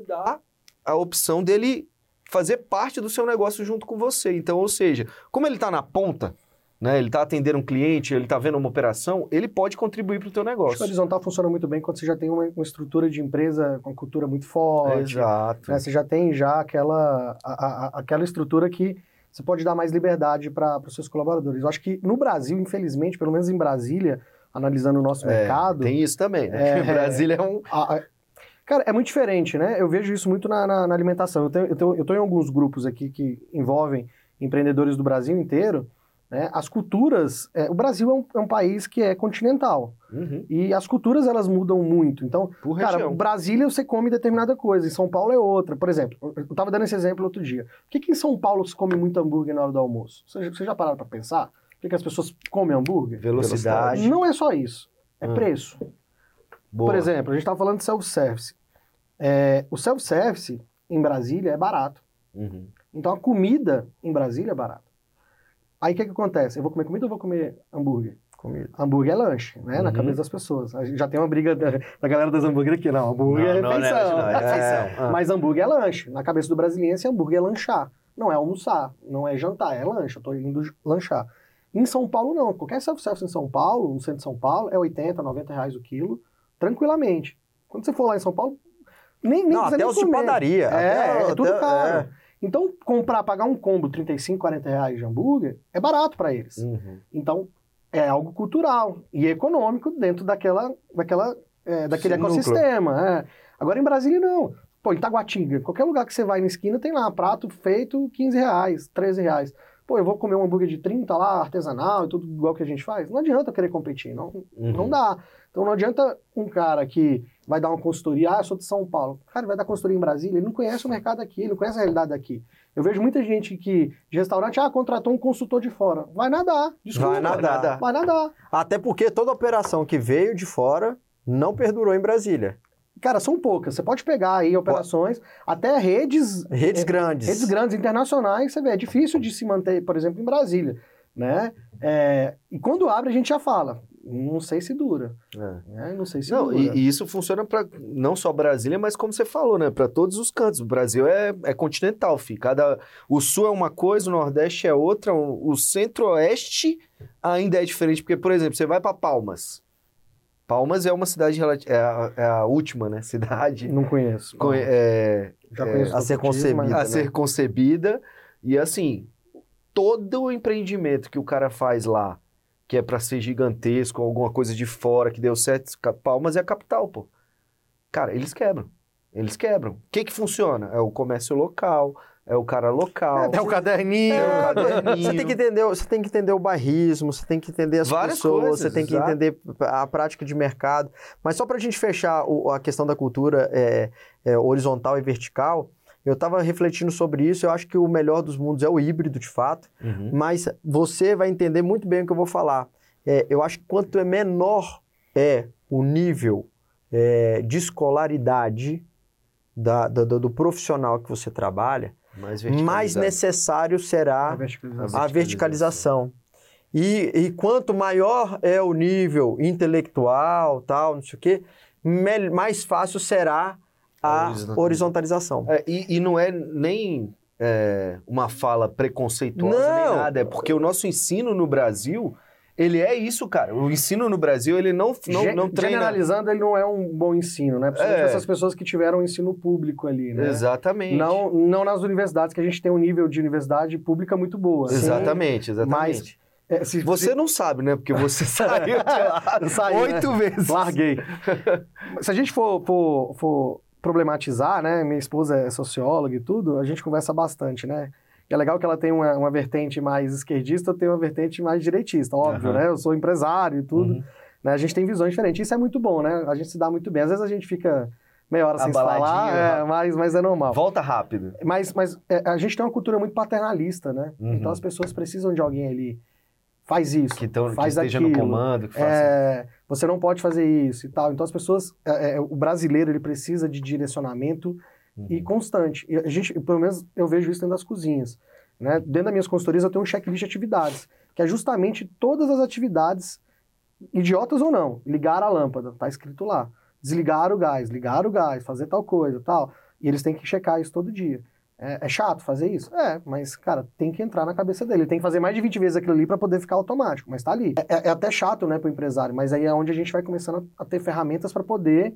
a opção dele fazer parte do seu negócio junto com você. Então, ou seja, como ele está na ponta, né, ele está atendendo um cliente, ele está vendo uma operação, ele pode contribuir para o teu Acho que negócio. horizontal funciona muito bem quando você já tem uma, uma estrutura de empresa com cultura muito forte. Exato. né? Você já tem já aquela, a- a- aquela estrutura que você pode dar mais liberdade para os seus colaboradores. Eu acho que no Brasil, infelizmente, pelo menos em Brasília, analisando o nosso É, mercado, Tem isso também, né? É. [LAUGHS] Brasília é um... a- a- cara, é muito diferente, né? Eu vejo isso muito na, na- na alimentação. Eu, tenho, eu, tenho, eu tô em alguns grupos aqui que envolvem empreendedores do Brasil inteiro. Né? As culturas, é, o Brasil é um, é um país que é continental Uhum, e as culturas elas mudam muito. Então, por Cara, região. Brasília você come determinada coisa, em São Paulo é outra. Por exemplo, eu tava dando esse exemplo outro dia. Por que, que em São Paulo se come muito hambúrguer na hora do almoço? Vocês você já pararam pra pensar? Por que, que as pessoas comem hambúrguer? Velocidade. Não é só isso, é Ah. preço. Boa. Por exemplo, a gente tava falando de self-service. É, o self-service em Brasília é barato. Uhum. Então a comida em Brasília é barata. Aí o que, que acontece? Eu vou comer comida ou vou comer hambúrguer? Comida. Hambúrguer é lanche, né? Na Uhum. cabeça das pessoas. A gente já tem uma briga da, da galera das hambúrguer aqui. Não, hambúrguer é Não, não, refeição. não, não, é É, refeição. Ah. Mas hambúrguer é lanche. Na cabeça do brasiliense, hambúrguer é lanchar. Não é almoçar, não é jantar, é lanche. Eu tô indo lanchar. Em São Paulo, não. Qualquer self-service em São Paulo, no centro de São Paulo, é 80, 90 reais o quilo, tranquilamente. Quando você for lá em São Paulo, nem, nem Não, até nem os de comer. padaria. É, até- é tudo até- caro. é. Então, comprar, pagar um combo 35, 40 reais de hambúrguer é barato para eles. Uhum. Então, é algo cultural e econômico dentro daquela, daquela, é, daquele núcleo. ecossistema. é. Agora, em Brasília, não. Pô, em Taguatinga, qualquer lugar que você vai na esquina tem lá, prato feito 15 reais, 13 reais. Pô, eu vou comer um hambúrguer de 30 lá, artesanal e tudo igual que a gente faz. Não adianta eu querer competir, não, Uhum. não dá. Então não adianta um cara que vai dar uma consultoria, ah, eu sou de São Paulo. O cara vai dar consultoria em Brasília, ele não conhece o mercado aqui, ele não conhece a realidade daqui. Eu vejo muita gente que, de restaurante, ah, contratou um consultor de fora. Vai nadar, desculpa. Vai nadar. Vai nadar. Até porque toda operação que veio de fora não perdurou em Brasília. Cara, são poucas. Você pode pegar aí operações, até redes, Redes é, grandes. redes grandes internacionais, você vê, é difícil de se manter, por exemplo, em Brasília, né? É, e quando abre, a gente já fala, não sei se dura, É. né? Não sei se Não, dura. e, e isso funciona para não só Brasília, mas como você falou, né? Para todos os cantos. O Brasil é, é continental, fi. Cada, o sul é uma coisa, o nordeste é outra, o, o centro-oeste ainda é diferente. Porque, por exemplo, você vai para Palmas. Palmas é uma cidade, é a, é a última, né? [LAUGHS] Cidade Não conheço. co- é, Já é, conheço a ser Tocantins, mas- concebida, a né? ser concebida. E assim, todo o empreendimento que o cara faz lá, que é para ser gigantesco, alguma coisa de fora que deu certo, Palmas é a capital, pô. Cara, eles quebram. Eles quebram. O que que funciona? É o comércio local, é o cara local. É o caderninho. É o caderninho. Você tem, que entender, você tem que entender o bairrismo, você tem que entender as Várias pessoas, coisas, você tem que exato. entender a prática de mercado. Mas só para a gente fechar o- a questão da cultura é, é, horizontal e vertical, eu estava refletindo sobre isso. Eu acho que o melhor dos mundos é o híbrido, de fato. Uhum. Mas você vai entender muito bem o que eu vou falar. É, eu acho que quanto é menor é o nível é, de escolaridade da- da- do, do profissional que você trabalha, Mais, mais necessário será A verticalização. a verticalização. E, e quanto maior é o nível intelectual, tal, não sei o quê, mais fácil será A horizontalização. É, e, e não é nem é, uma fala preconceituosa nem Não. nada. É porque o nosso ensino no Brasil, ele é isso, cara. O ensino no Brasil, ele não, não, Gen- não treina... Generalizando, ele não é um bom ensino, né? Principalmente É. essas pessoas que tiveram ensino público ali, né? Exatamente. Não, não nas universidades, que a gente tem um nível de universidade pública muito boa. Exatamente, exatamente. É, se- Você não sabe, né? Porque você [LAUGHS] saiu de lá saí, oito vezes. Larguei. [LAUGHS] Se a gente for, for, for problematizar, né? Minha esposa é socióloga e tudo, a gente conversa bastante, né? E é legal que ela tem uma, uma vertente mais esquerdista, eu tenho uma vertente mais direitista, óbvio, Aham. né? Eu sou empresário e tudo. Uhum. Né? A gente tem visões diferentes. Isso é muito bom, né? A gente se dá muito bem. Às vezes a gente fica meia hora sem falar, é, rápido. mas, mas é normal. Volta rápido. Mas, mas é, a gente tem uma cultura muito paternalista, né? Uhum. Então as pessoas precisam de alguém ali. Faz isso. Que, tão, que faz esteja aquilo. no comando, que faça... É, você não pode fazer isso e tal. Então as pessoas, é, é, o brasileiro ele precisa de direcionamento Uhum. e constante. E a gente, pelo menos eu vejo isso dentro das cozinhas. Né? Dentro das minhas consultorias eu tenho um checklist de atividades, que é justamente todas as atividades, idiotas ou não, ligar a lâmpada, tá escrito lá. Desligar o gás, ligar o gás, fazer tal coisa, tal. E eles têm que checar isso todo dia. É, é chato fazer isso? É, mas, cara, tem que entrar na cabeça dele. Ele tem que fazer mais de 20 vezes aquilo ali para poder ficar automático, mas tá ali. É, é até chato, né, pro empresário, mas aí é onde a gente vai começando a, ter ferramentas para poder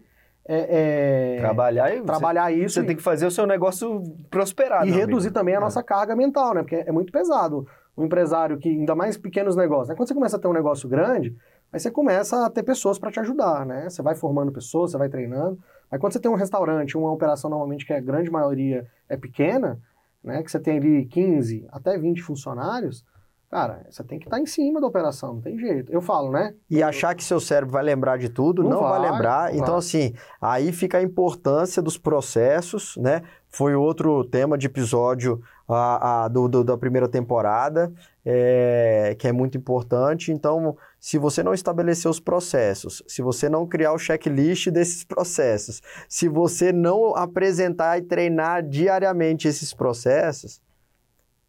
é, é, Trabalhar e trabalhar você, isso você e- tem que fazer o seu negócio prosperar. e reduzir amigo. também a É. nossa carga mental, né? Porque é muito pesado. O empresário que, ainda mais pequenos negócios, né? Quando você começa a ter um negócio grande, aí você começa a ter pessoas para te ajudar, né? Você vai formando pessoas, você vai treinando. Aí quando você tem um restaurante, uma operação normalmente que a grande maioria é pequena, né? Que você tem ali 15 até 20 funcionários, cara, você tem que estar em cima da operação, não tem jeito. Eu falo, né? E achar que seu cérebro vai lembrar de tudo, Não não, vai, vai, lembrar. não Então, vai. assim, aí fica a importância dos processos, né? Foi outro tema de episódio a, a- do, do- da primeira temporada, é, que é muito importante. Então, se você não estabelecer os processos, se você não criar o checklist desses processos, se você não apresentar e treinar diariamente esses processos,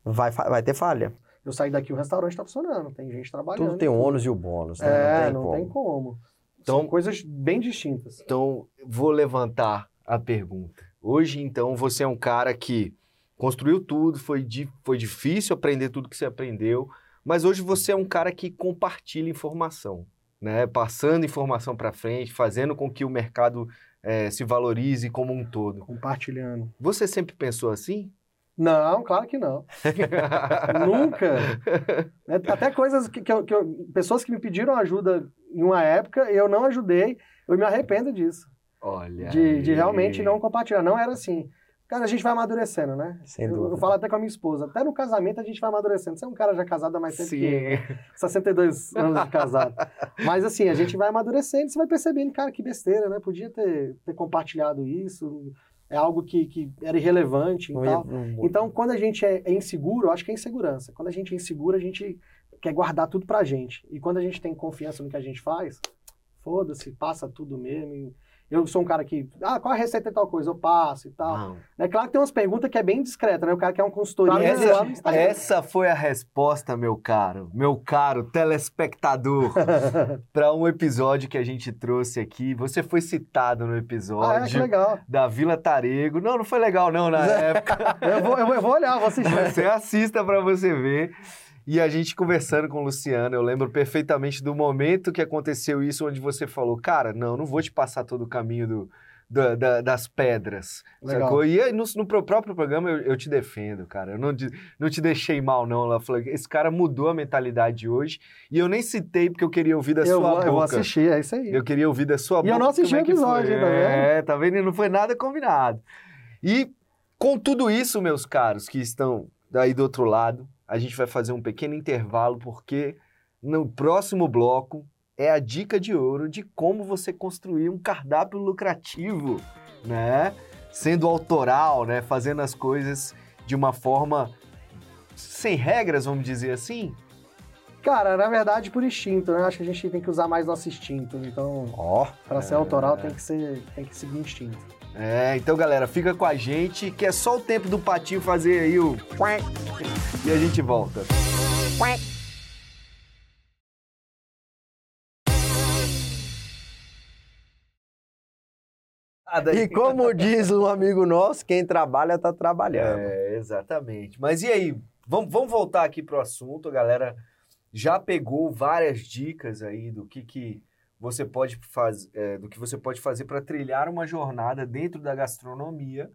vai, vai ter falha. Eu saí daqui, o restaurante tá funcionando, tem gente trabalhando. Tudo tem o ônus e o bônus, né? É, não tem não como. tem como. Então- São coisas bem distintas. Então, vou levantar a pergunta. Hoje, então, você é um cara que construiu tudo, foi, di foi difícil aprender tudo que você aprendeu, mas hoje você é um cara que compartilha informação, né? Passando informação para frente, fazendo com que o mercado eh, se valorize como um todo. Compartilhando. Você sempre pensou assim? Não, claro que não. Nunca. [LAUGHS] É, Até coisas que, que eu- que eu- pessoas que me pediram ajuda em uma época, eu não ajudei, eu me arrependo disso. Olha. De, de realmente não compartilhar. Não era assim. Cara, a gente vai amadurecendo, né? Sem Eu, dúvida. eu falo até com a minha esposa. Até no casamento a gente vai amadurecendo. Você é um cara já casado há mais tempo que eu. Sim. [LAUGHS] 62 anos de casado. Mas assim, a gente vai amadurecendo, você vai percebendo, cara, que besteira, né? Podia ter, ter compartilhado isso. É algo que, que era irrelevante e Não ia- tal. não- Então, quando a gente é, é inseguro, eu acho que é insegurança. Quando a gente é inseguro, a gente quer guardar tudo pra gente. E quando a gente tem confiança no que a gente faz, foda-se, passa tudo mesmo. E Eu sou um cara que, ah, qual a receita de tal coisa? Eu passo e tal. Não. É claro que tem umas perguntas que é bem discreta, né? O cara quer uma consultoria Essa, vê lá no Instagram. essa foi a resposta, meu caro, meu caro telespectador, [LAUGHS] para um episódio que a gente trouxe aqui. Você foi citado no Ah, é, que episódio legal. da Vila Tarego. Não, não foi legal não na [LAUGHS] época. Eu vou, eu vou, eu vou olhar, vou assistir. Você assista para você ver. E a gente conversando com o Luciano, eu lembro perfeitamente do momento que aconteceu isso, onde você falou, cara, não, não vou te passar todo o caminho do, da- da- das pedras, Legal. sacou? E aí, no, no próprio programa eu, eu te defendo, cara, eu não, de- não te deixei mal não, ela falou, esse cara mudou a mentalidade de hoje, e eu nem citei porque eu queria ouvir da Eu sua vou, boca. eu vou assistir, é isso aí. Eu queria ouvir da sua E boca. eu não assisti é o episódio, foi. tá vendo? É, tá vendo? E não foi nada combinado. E com tudo isso, meus caros, que estão daí do outro lado, a gente vai fazer um pequeno intervalo, porque no próximo bloco é a dica de ouro de como você construir um cardápio lucrativo, né? Sendo autoral, né? Fazendo as coisas de uma forma sem regras, vamos dizer assim. Cara, na verdade, por instinto, né? Acho que a gente tem que usar mais nosso instinto. Então, Ó, pra ser autoral, tem que, ser, tem que seguir instinto. É, então galera, fica com a gente, que é só o tempo do patinho fazer aí o. E a gente volta. Ah, e como diz um amigo nosso, quem trabalha tá trabalhando. É, exatamente. Mas e aí, vamos, vamos voltar aqui pro assunto, a galera já pegou várias dicas aí do que, que você pode fazer, do que você pode fazer para trilhar uma jornada dentro da gastronomia,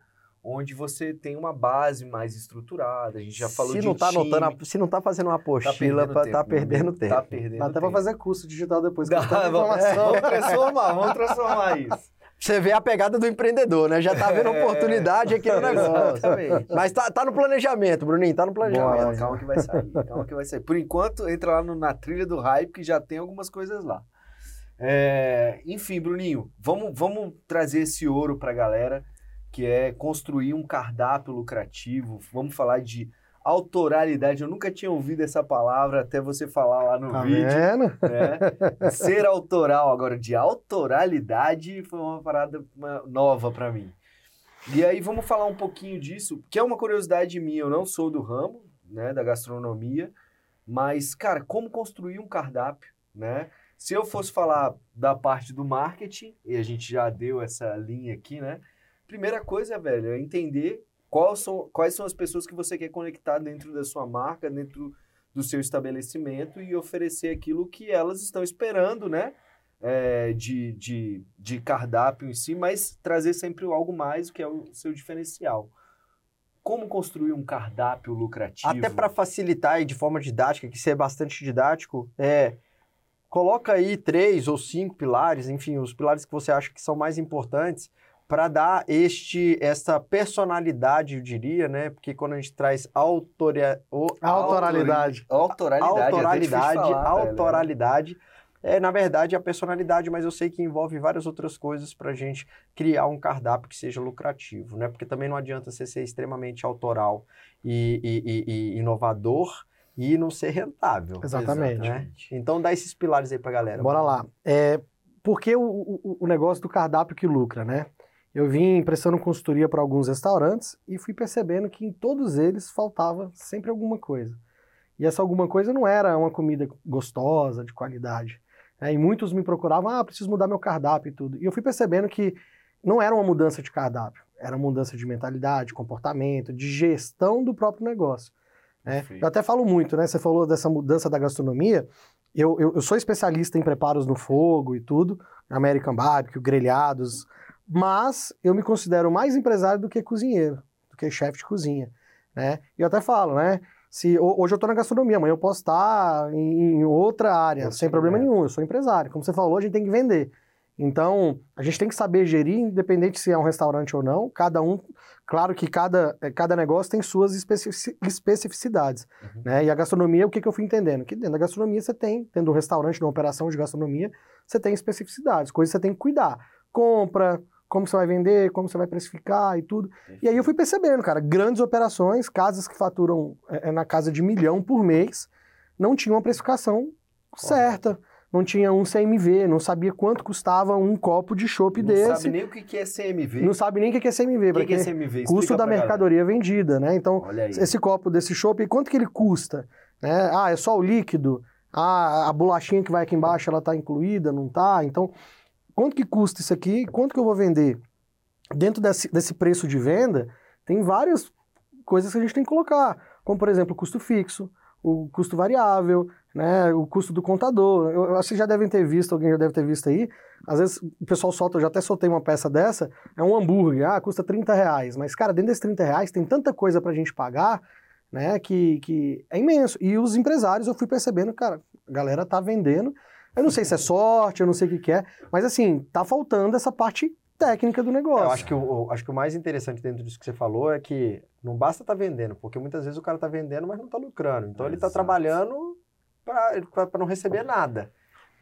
onde você tem uma base mais estruturada. A gente já falou se de não tá time, anotando, se não tá fazendo uma tá apostila, perdendo tá, tempo, tá perdendo tempo. Tá perdendo Dá até tempo. fazer curso digital depois, Dá, [LAUGHS] vamos, informação. vamos transformar, vamos transformar isso. Você vê a pegada do empreendedor, né? Já tá vendo É. oportunidade aqui no [LAUGHS] negócio. Exatamente. Mas tá, tá no planejamento, Bruninho, tá no planejamento. Calma, calma que vai sair, calma que vai sair. Por enquanto, entra lá no- na trilha do hype que já tem algumas coisas lá. É, enfim, Bruninho, vamos, vamos trazer esse ouro pra galera, que é construir um cardápio lucrativo. Vamos falar de autoralidade. Eu nunca tinha ouvido essa palavra até você falar lá no Tá vídeo. né? [LAUGHS] Ser autoral agora de autoralidade foi uma parada nova pra mim. E aí vamos falar um pouquinho disso, que é uma curiosidade minha, eu não sou do ramo, né, da gastronomia, mas cara, como construir um cardápio, né? Se eu fosse falar da parte do marketing, e a gente já deu essa linha aqui, né? Primeira coisa, velho, é entender quais são, quais são as pessoas que você quer conectar dentro da sua marca, dentro do seu estabelecimento e oferecer aquilo que elas estão esperando, né? É, de, de, de cardápio em si, mas trazer sempre algo mais, que é o seu diferencial. Como construir um cardápio lucrativo? Até para facilitar e de forma didática, que ser bastante didático, é coloca aí três ou cinco pilares, enfim, os pilares que você acha que são mais importantes para dar este essa personalidade, eu diria, né? Porque quando a gente traz autoria, o, Autoralidade. Autoralidade. de autoralidade, falar, autoralidade. É, na verdade, a personalidade, mas eu sei que envolve várias outras coisas para a gente criar um cardápio que seja lucrativo, né? Porque também não adianta você ser extremamente autoral e, e- e- e inovador e não ser rentável. Exatamente. Né? Então dá esses pilares aí pra galera. Bora lá. É, por que o, o, o negócio do cardápio que lucra, né? Eu vim prestando consultoria para alguns restaurantes e fui percebendo que em todos eles faltava sempre alguma coisa. E essa alguma coisa não era uma comida gostosa, de qualidade. né? E muitos me procuravam, ah, preciso mudar meu cardápio e tudo. E eu fui percebendo que não era uma mudança de cardápio, era uma mudança de mentalidade, comportamento, de gestão do próprio negócio. Né? Eu até falo muito, né? Você falou dessa mudança da gastronomia. Eu, eu, eu sou especialista em preparos no fogo e tudo, American Barbecue, grelhados, mas eu me considero mais empresário do que cozinheiro, do que chefe de cozinha, né? E eu até falo, né? Se, ho- hoje eu estou na gastronomia, amanhã eu posso estar em, em outra área, sem problema segmento. nenhum, eu sou empresário. Como você falou, a gente tem que vender. Então, a gente tem que saber gerir, independente se é um restaurante ou não, cada um, claro que cada, eh, cada negócio tem suas especifici- especificidades, né? E a gastronomia, o que, que eu fui entendendo? Que dentro da gastronomia você tem, dentro do restaurante, de uma operação de gastronomia, você tem especificidades, coisas que você tem que cuidar. Compra, como você vai vender, como você vai precificar e tudo. E aí eu fui percebendo, cara, grandes operações, casas que faturam é, é, na casa de milhão por mês, não tinham uma precificação certa. Não tinha um CMV, não sabia quanto custava um copo de chopp Não desse. sabe nem o que é CMV. Não sabe nem o que é CMV, o que, é CMV? custo da pra galera. mercadoria vendida, né? Então, esse copo desse chopp, quanto que ele custa? Né? Ah, é só o líquido? Ah, a bolachinha que vai aqui embaixo, ela tá incluída, não tá? Então, quanto que custa isso aqui? Quanto que eu vou vender? Dentro desse, desse preço de venda, tem várias coisas que a gente tem que colocar, como, por exemplo, o custo fixo, o custo variável, né, o custo do contador. Eu, acho que já devem ter visto, alguém já deve ter visto aí. Às vezes o pessoal solta, eu já até soltei uma peça dessa, é um hambúrguer, ah, custa 30 reais. Mas, cara, dentro desses 30 reais tem tanta coisa pra gente pagar, né, que, que é imenso. E os empresários, eu fui percebendo, cara, a galera tá vendendo. Eu não sei se é sorte, eu não sei o que, que é, mas assim, tá faltando essa parte técnica do negócio. Eu acho que, o, acho que o mais interessante dentro disso que você falou é que não basta estar vendendo, porque muitas vezes o cara está vendendo, mas não está lucrando. Então ele está trabalhando para não receber nada.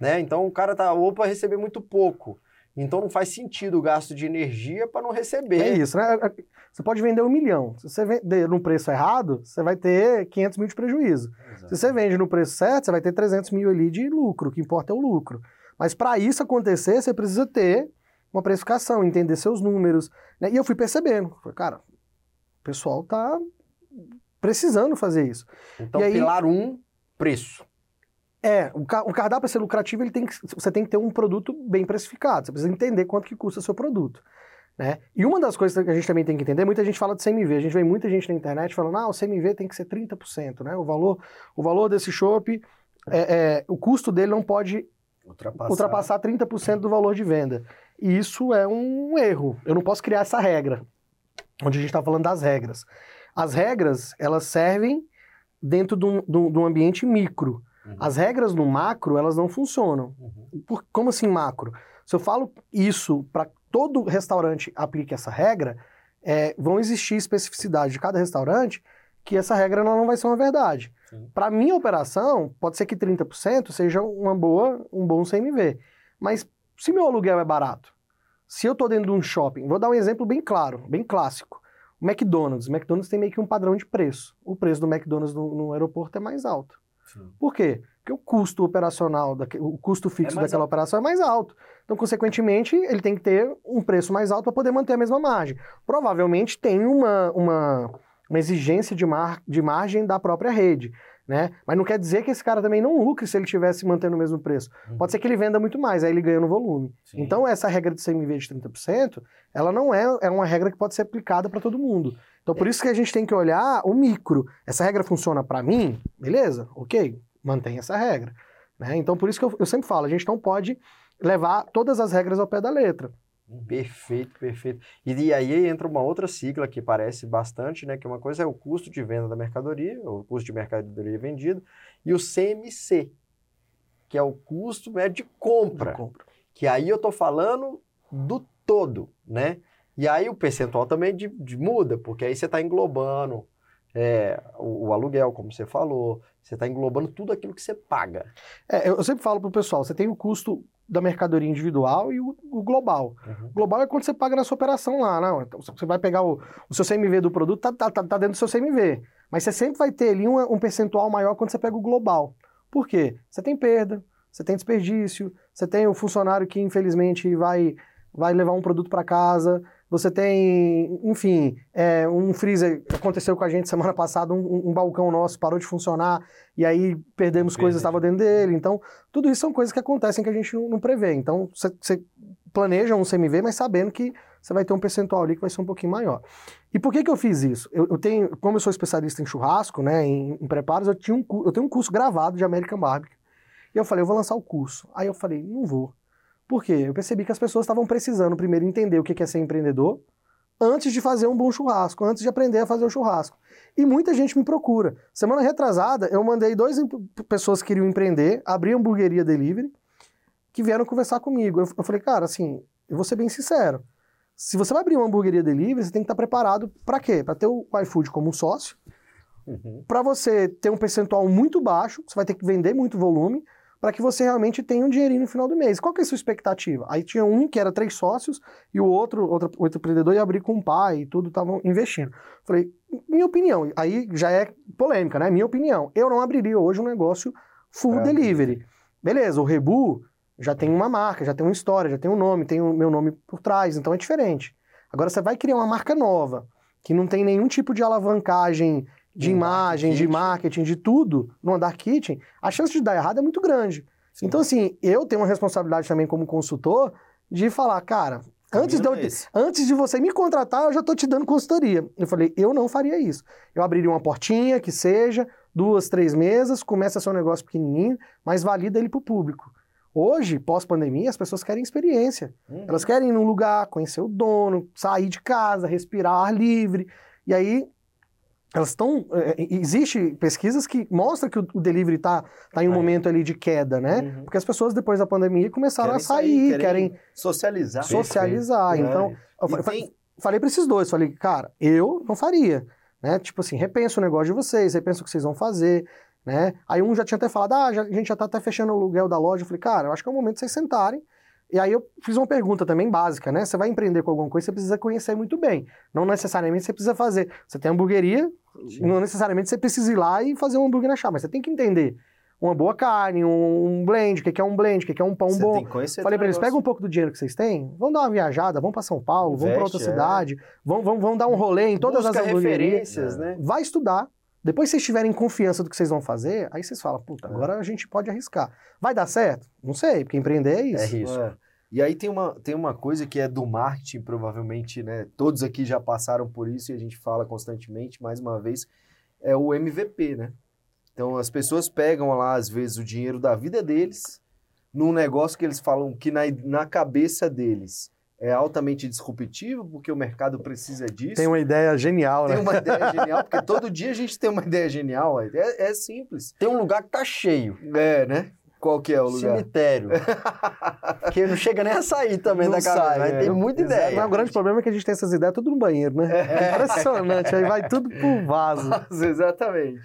Né? Então o cara tá ou para receber muito pouco. Então não faz sentido o gasto de energia para não receber. É isso, né? Você pode vender um milhão. Se você vender no preço errado, você vai ter 500 mil de prejuízo. Se você vende no preço certo, você vai ter 300 mil ali de lucro. O que importa é o lucro. Mas para isso acontecer, você precisa ter uma precificação, entender seus números. né? E eu fui percebendo. Falei, cara, o pessoal tá precisando fazer isso. Então E aí- pilar um, preço. É, o, ca- o cardápio para ser lucrativo, ele tem que, você tem que ter um produto bem precificado. Você precisa entender quanto que custa o seu produto. Né? E uma das coisas que a gente também tem que entender, muita gente fala de CMV. A gente vê muita gente na internet falando, ah, o CMV tem que ser 30%, né? O valor, o valor desse chopp, é, é, o custo dele não pode Ultrapassar. ultrapassar 30% do valor de venda. E isso é um erro. Eu não posso criar essa regra, onde a gente está falando das regras. As regras, elas servem dentro de de um- de um ambiente micro. Uhum. As regras no macro, elas não funcionam. Uhum. Por- como assim macro? Se eu falo isso para todo restaurante aplique essa regra, é, vão existir especificidades de cada restaurante que essa regra não vai ser uma verdade. Para minha operação, pode ser que 30% seja uma boa, um bom CMV. Mas se meu aluguel é barato, se eu estou dentro de um shopping, vou dar um exemplo bem claro, bem clássico. O McDonald's. O McDonald's tem meio que um padrão de preço. O preço do McDonald's no, no aeroporto é mais alto. Sim. Por quê? Porque o custo operacional, o custo fixo mais daquela operação é mais alto. Então, consequentemente, ele tem que ter um preço mais alto para poder manter a mesma margem. Provavelmente tem uma, uma, uma exigência de, mar, de margem da própria rede. Né? Mas não quer dizer que esse cara também não lucre se ele estivesse mantendo o mesmo preço. Pode ser que ele venda muito mais, aí ele ganha no volume. Sim. Então, essa regra de CMV de 30%, ela não é, é uma regra que pode ser aplicada para todo mundo. Então, por isso que a gente tem que olhar o micro. Essa regra funciona para mim? Beleza, ok, mantém essa regra. Né? Então, por isso que eu, eu sempre falo, a gente não pode levar todas as regras ao pé da letra. Perfeito, perfeito. E, aí entra uma outra sigla que parece bastante, né? Que uma coisa é o custo de venda da mercadoria, o custo de mercadoria vendida, e o CMC, que é o custo médio de compra. Compra. Que aí eu tô falando do todo, né? E aí o percentual também de, de muda, porque aí você está englobando é, o, o aluguel, como você falou, você está englobando tudo aquilo que você paga. É, eu eu sempre falo pro pessoal, você tem o custo da mercadoria individual e o, o global. O global é quando você paga na sua operação lá, não. Então você vai pegar o, o seu CMV do produto, tá, tá, tá, tá dentro do seu CMV. Mas você sempre vai ter ali um, um percentual maior quando você pega o global. Por quê? Você tem perda, você tem desperdício, você tem o funcionário que infelizmente vai, vai levar um produto para casa, você tem, enfim, é, um freezer, aconteceu com a gente [LAUGHS] semana passada, um, um balcão nosso parou de funcionar, e aí perdemos coisas que estavam dentro dele. Então, tudo isso são coisas que acontecem que a gente não, não prevê. Então, você- planeja um CMV, mas sabendo que você vai ter um percentual ali que vai ser um pouquinho maior. E por que que eu fiz isso? Eu, eu tenho, como eu sou especialista em churrasco, né, em, em preparos, eu, tinha um, eu tenho um curso gravado de American Barbecue. E eu falei, eu vou lançar o curso. Aí eu falei, não vou. Por quê? Eu percebi que as pessoas estavam precisando primeiro entender o que é ser empreendedor antes de fazer um bom churrasco, antes de aprender a fazer o churrasco. E muita gente me procura. Semana retrasada, eu mandei dois em- pessoas que queriam empreender, abrir hamburgueria delivery, que vieram conversar comigo. Eu, eu falei, cara, assim, eu vou ser bem sincero. Se você vai abrir uma hamburgueria delivery, você tem que estar preparado para quê? Para ter o iFood como um sócio, para você ter um percentual muito baixo, você vai ter que vender muito volume, para que você realmente tenha um dinheirinho no final do mês. Qual que é a sua expectativa? Aí tinha um que era três sócios e o outro, outro, outro empreendedor ia abrir com um pai e tudo, estavam investindo. Falei, minha opinião, aí já é polêmica, né? Minha opinião, eu não abriria hoje um negócio full Pra delivery. Beleza, o Rebu já tem uma marca, já tem uma história, já tem um nome, tem o meu nome por trás, então é diferente. Agora você vai criar uma marca nova, que não tem nenhum tipo de alavancagem de imagem, de marketing, de tudo, no Dark Kitchen, a chance de dar errado é muito grande. Então, assim, eu tenho uma responsabilidade também como consultor de falar, cara, antes de, eu, é antes de você me contratar, eu já estou te dando consultoria. Eu falei, eu não faria isso. Eu abriria uma portinha, que seja, duas, três mesas, começa seu negócio pequenininho, mas valida ele para o público. Hoje, pós-pandemia, as pessoas querem experiência. Uhum. Elas querem ir num lugar, conhecer o dono, sair de casa, respirar ar livre. E aí, elas estão. Existem pesquisas que mostram que o, delivery está tá em um Aí. momento ali de queda, né? Uhum. Porque as pessoas, depois da pandemia, começaram Querem a sair, querem, socializar. socializar. Perfeito. Então, eu tem- falei para esses dois, falei, cara, eu não faria, né? Tipo assim, repensa o negócio de vocês, repensa o que vocês vão fazer, né? Aí um já tinha até falado, ah, já- a gente já tá até fechando o aluguel da loja. Eu falei, cara, eu acho que é o momento de vocês sentarem. E aí eu fiz uma pergunta também básica, né? Você vai empreender com alguma coisa, você precisa conhecer muito bem. Não necessariamente você precisa fazer. Você tem hamburgueria, não necessariamente você precisa ir lá e fazer um hambúrguer na chapa, mas você tem que entender uma boa carne, um, blend, o que é um blend, o que é um pão Você bom. Falei pra eles, pega um pouco do dinheiro que vocês têm, vão dar uma viajada, vão pra São Paulo, vão pra Investe, outra é. cidade, vão, vão, vão dar um rolê em todas Busca as hamburguerias. referências, né? Vai estudar. Depois que vocês tiverem confiança do que vocês vão fazer, aí vocês falam, puta, agora a gente pode arriscar. Vai dar certo? Não sei, porque empreender é isso. É isso. É. E aí tem uma, tem uma coisa que é do marketing, provavelmente, né? Todos aqui já passaram por isso e a gente fala constantemente, mais uma vez, é o MVP, né? Então as pessoas pegam lá, às vezes, o dinheiro da vida deles num negócio que eles falam que na, na cabeça deles é altamente disruptivo, porque o mercado precisa disso. Tem uma ideia genial, Tem né? uma ideia [LAUGHS] genial, porque todo dia a gente tem uma ideia genial. É, é simples. Tem um lugar que tá cheio. É, né? Qual que é o lugar? Cemitério. [LAUGHS] que não chega nem a sair também Não da cabeça. sai, mas é. tem muita Exato. ideia. Mas o grande problema é que a gente tem essas ideias tudo no banheiro, né? É impressionante. Aí vai tudo pro vaso. [LAUGHS] Exatamente.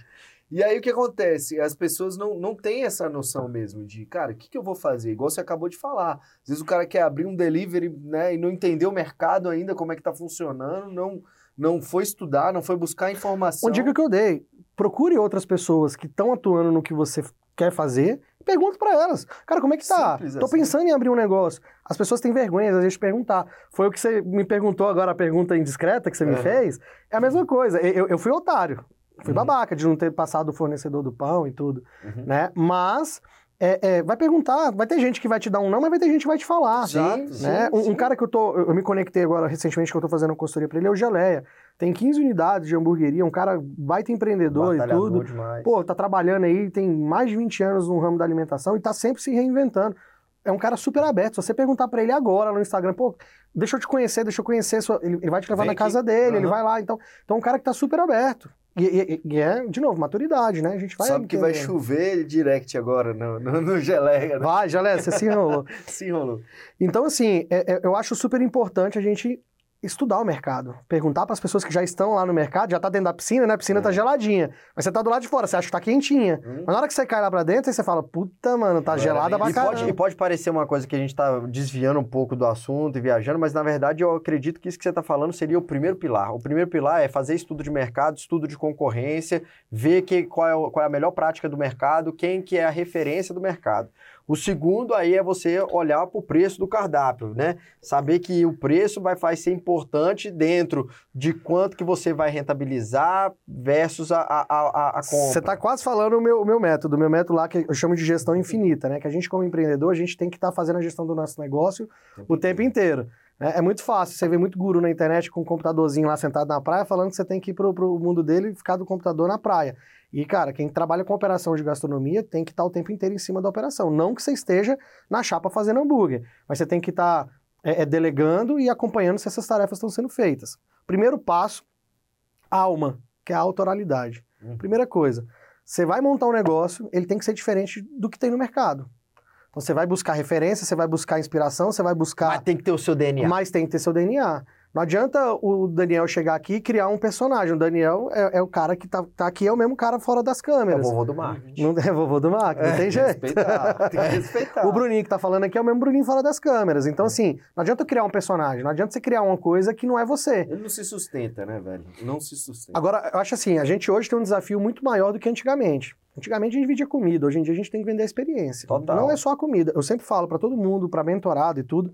E aí o que acontece? As pessoas não, não têm essa noção mesmo de, cara, o que, que eu vou fazer? Igual você acabou de falar. Às vezes o cara quer abrir um delivery né, e não entendeu o mercado ainda, como é que tá funcionando, não, não foi estudar, não foi buscar informação. Uma dica que eu dei: procure outras pessoas que estão atuando no que você quer fazer e pergunte pra elas. Cara, como é que tá? Simples Tô assim. pensando em abrir um negócio. As pessoas têm vergonha, às vezes, de perguntar. Foi o que você me perguntou agora, a pergunta indiscreta que você me Aham. fez. É a mesma coisa. Eu, eu fui otário. Fui Uhum. babaca de não ter passado o fornecedor do pão e tudo, Uhum. né? Mas é, é, vai perguntar, vai ter gente que vai te dar um não, mas vai ter gente que vai te falar. Sim, né? sim, Um, um sim. cara que eu tô. Eu me conectei agora recentemente que eu tô fazendo consultoria pra ele é o Geleia. Tem 15 unidades de hamburgueria, um cara baita empreendedor e tudo. demais. Pô, tá trabalhando aí, tem mais de 20 anos no ramo da alimentação e tá sempre se reinventando. É um cara super aberto. Se você perguntar pra ele agora no Instagram, pô, deixa eu te conhecer, deixa eu conhecer. Sua... Ele, ele vai te levar Vem na aqui. casa dele, ele Aham. vai lá. Então, então é um cara que tá super aberto. E, e- e é, de novo, maturidade, né? A gente vai. Sabe que vai chover direct agora no, no, no Geleia, né? Vai, Jalé, você se enrolou. [LAUGHS] Sim, rolou. Então, assim, é- é- eu acho super importante a gente estudar o mercado. Perguntar para as pessoas que já estão lá no mercado, já tá dentro da piscina, né? A piscina tá geladinha. Mas você tá do lado de fora, você acha que tá quentinha. Hum. Mas na hora que você cai lá pra dentro, aí você fala, puta, mano, tá gelada pra E pode, e pode parecer uma coisa que a gente está desviando um pouco do assunto e viajando, mas na verdade eu acredito que isso que você está falando seria o primeiro pilar. O primeiro pilar é fazer estudo de mercado, estudo de concorrência, ver que, qual, é, qual é a melhor prática do mercado, quem que é a referência do mercado. O segundo aí é você olhar para o preço do cardápio, né? Saber que o preço vai, vai ser importante dentro de quanto que você vai rentabilizar versus a, a, a, a compra. Você está quase falando o meu, o meu método, o meu método lá que eu chamo de gestão infinita, né? Que a gente como empreendedor, a gente tem que estar tá fazendo a gestão do nosso negócio o tempo inteiro. É, é, muito fácil, você vê muito guru na internet com um computadorzinho lá sentado na praia falando que você tem que ir pro, pro mundo dele e ficar do computador na praia. E, cara, quem trabalha com operação de gastronomia tem que estar o tempo inteiro em cima da operação. Não que você esteja na chapa fazendo hambúrguer, mas você tem que estar é, é, delegando e acompanhando se essas tarefas estão sendo feitas. Primeiro passo, alma, que é a autoralidade. Uhum. Primeira coisa, você vai montar um negócio, ele tem que ser diferente do que tem no mercado. Você vai buscar referência, você vai buscar inspiração, você vai buscar. Mas tem que ter o seu DNA. Mas tem que ter seu DNA. Não adianta o Daniel chegar aqui e criar um personagem. O Daniel é, é o cara que tá, tá, aqui, é o mesmo cara fora das câmeras. É o vovô do marketing. Não é vovô do marketing, é, não tem jeito. Respeitar, tem que respeitar. o Bruninho que tá falando aqui é o mesmo Bruninho fora das câmeras. Então, assim, não adianta eu criar um personagem, não adianta você criar uma coisa que não é você. Ele não se sustenta, né, velho? Não se sustenta. Agora, eu acho assim, a gente hoje tem um desafio muito maior do que antigamente. Antigamente a gente vendia comida, hoje em dia a gente tem que vender a experiência. Total. Não é só a comida. Eu sempre falo para todo mundo, para mentorado e tudo,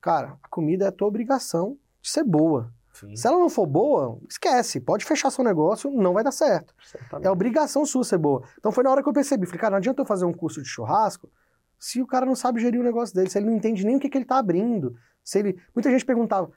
cara, a comida é a tua obrigação de ser boa. Sim. Se ela não for boa, esquece. Pode fechar seu negócio, não vai dar certo. Certamente. É obrigação sua ser boa. Então foi na hora que eu percebi. Falei, cara, não adianta eu fazer um curso de churrasco se o cara não sabe gerir o negócio dele, se ele não entende nem o que, que ele está abrindo. Se ele... Muita gente perguntava,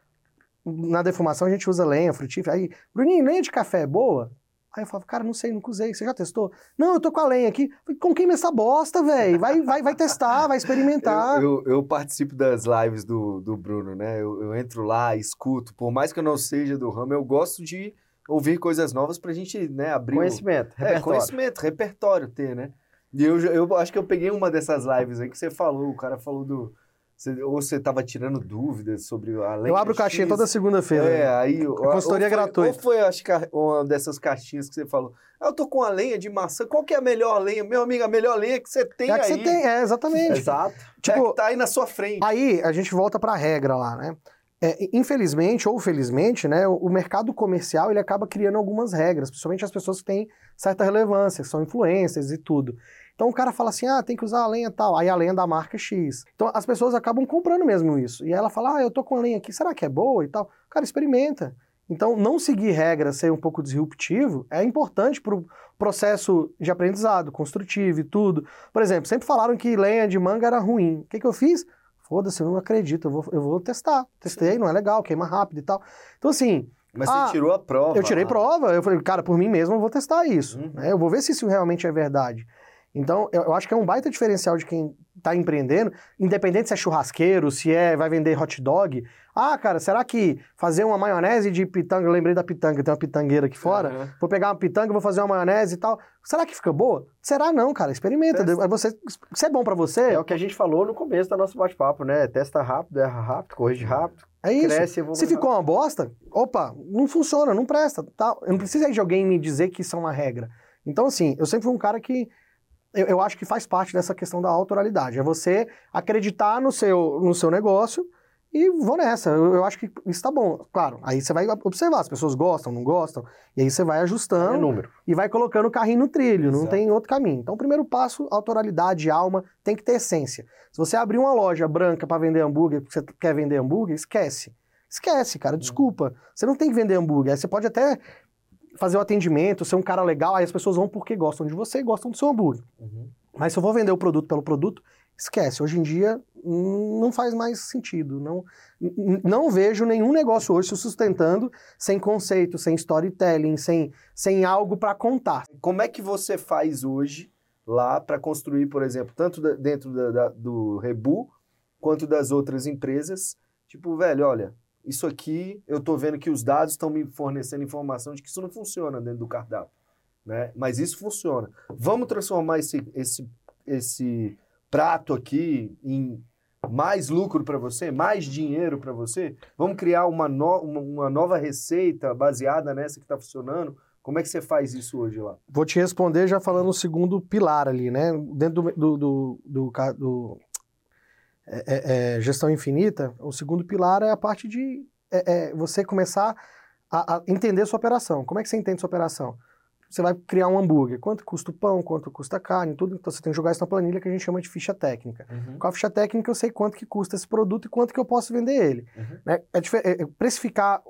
na defumação a gente usa lenha, frutífera. Aí, Bruninho, lenha de café é boa? Aí eu falava, cara, não sei, nunca usei. Você já testou? Não, eu tô com a lenha aqui. Com quem essa bosta, velho? Vai, vai, vai testar, vai experimentar. Eu, eu, eu, participo das lives do, do Bruno, né? Eu, eu, entro lá, escuto. Por mais que eu não seja do ramo, eu gosto de ouvir coisas novas pra gente, né, abrir... Conhecimento, o... É, conhecimento, repertório ter, né? E eu, eu acho que eu peguei uma dessas lives aí que você falou, o cara falou do você, ou você estava tirando dúvidas sobre a lei. Eu abro caixinha toda segunda-feira. É, aí. Consultoria gratuita. Ou foi, acho que, uma dessas caixinhas que você falou. Eu tô com a lenha de maçã. Qual que é a melhor lenha? Meu amigo, a melhor lenha que você tem é aí. que você tem, é, exatamente. [LAUGHS] Exato. Tipo, é que tá aí na sua frente. Aí a gente volta para a regra lá, né? É, infelizmente ou felizmente, né, o mercado comercial ele acaba criando algumas regras, principalmente as pessoas que têm certa relevância, que são influências e tudo. Então o cara fala assim: ah, tem que usar a lenha tal. Aí a lenha da marca X. Então as pessoas acabam comprando mesmo isso. E ela fala: ah, eu tô com a lenha aqui, será que é boa e tal? Cara, experimenta. Então, não seguir regras, ser um pouco disruptivo, é importante para o processo de aprendizado, construtivo e tudo. Por exemplo, sempre falaram que lenha de manga era ruim. O que, que eu fiz? Foda-se, eu não acredito, eu vou, eu vou testar. Testei, não é legal, queima rápido e tal. Então, assim. Mas ah, você tirou a prova. Eu tirei prova. Eu falei, cara, por mim mesmo eu vou testar isso. Uhum. Né? Eu vou ver se isso realmente é verdade. Então, eu acho que é um baita diferencial de quem está empreendendo, independente se é churrasqueiro, se é vai vender hot dog. Ah, cara, será que fazer uma maionese de pitanga, eu lembrei da pitanga, tem uma pitangueira aqui fora, uhum. vou pegar uma pitanga, vou fazer uma maionese e tal. Será que fica boa? Será não, cara, experimenta. Testa. Você, se é bom para você... É o que a gente falou no começo do nosso bate-papo, né? Testa rápido, erra rápido, corrige rápido. É isso. Cresce, se ficou uma bosta, opa, não funciona, não presta. Tá? Eu não preciso de alguém me dizer que isso é uma regra. Então, assim, eu sempre fui um cara que eu, eu, acho que faz parte dessa questão da autoralidade. É você acreditar no seu, no seu negócio e vou nessa. Eu, eu acho que isso tá bom. Claro, aí você vai observar, as pessoas gostam, não gostam, e aí você vai ajustando é número. e vai colocando o carrinho no trilho, Exato. não tem outro caminho. Então, o primeiro passo, autoralidade, alma, tem que ter essência. Se você abrir uma loja branca para vender hambúrguer, porque você quer vender hambúrguer, esquece. Esquece, cara, desculpa. Você não tem que vender hambúrguer. Aí você pode até fazer o atendimento, ser um cara legal, aí as pessoas vão porque gostam de você e gostam do seu hambúrguer. Uhum. Mas se eu vou vender o produto pelo produto, esquece. Hoje em dia não faz mais sentido. Não, não vejo nenhum negócio hoje se sustentando sem conceito, sem storytelling, sem, sem algo para contar. Como é que você faz hoje lá para construir, por exemplo, tanto dentro da, da, do Rebu quanto das outras empresas? Tipo, velho, olha, isso aqui eu estou vendo que os dados estão me fornecendo informação de que isso não funciona dentro do cardápio. Né? Mas isso funciona. Vamos transformar esse, esse, esse prato aqui em mais lucro para você, mais dinheiro para você? Vamos criar uma, no, uma, uma, nova receita baseada nessa que está funcionando? Como é que você faz isso hoje lá? Vou te responder já falando o segundo pilar ali, né? Dentro do, do, do, do, do é, é, é, gestão infinita, o segundo pilar é a parte de é, é, você começar a, a, entender sua operação. Como é que você entende sua operação? você vai criar um hambúrguer. Quanto custa o pão, quanto custa a carne, tudo. Então você tem que jogar isso na planilha que a gente chama de ficha técnica. Uhum. Com a ficha técnica eu sei quanto que custa esse produto e quanto que eu posso vender ele. Uhum. Né? É, é- precificar,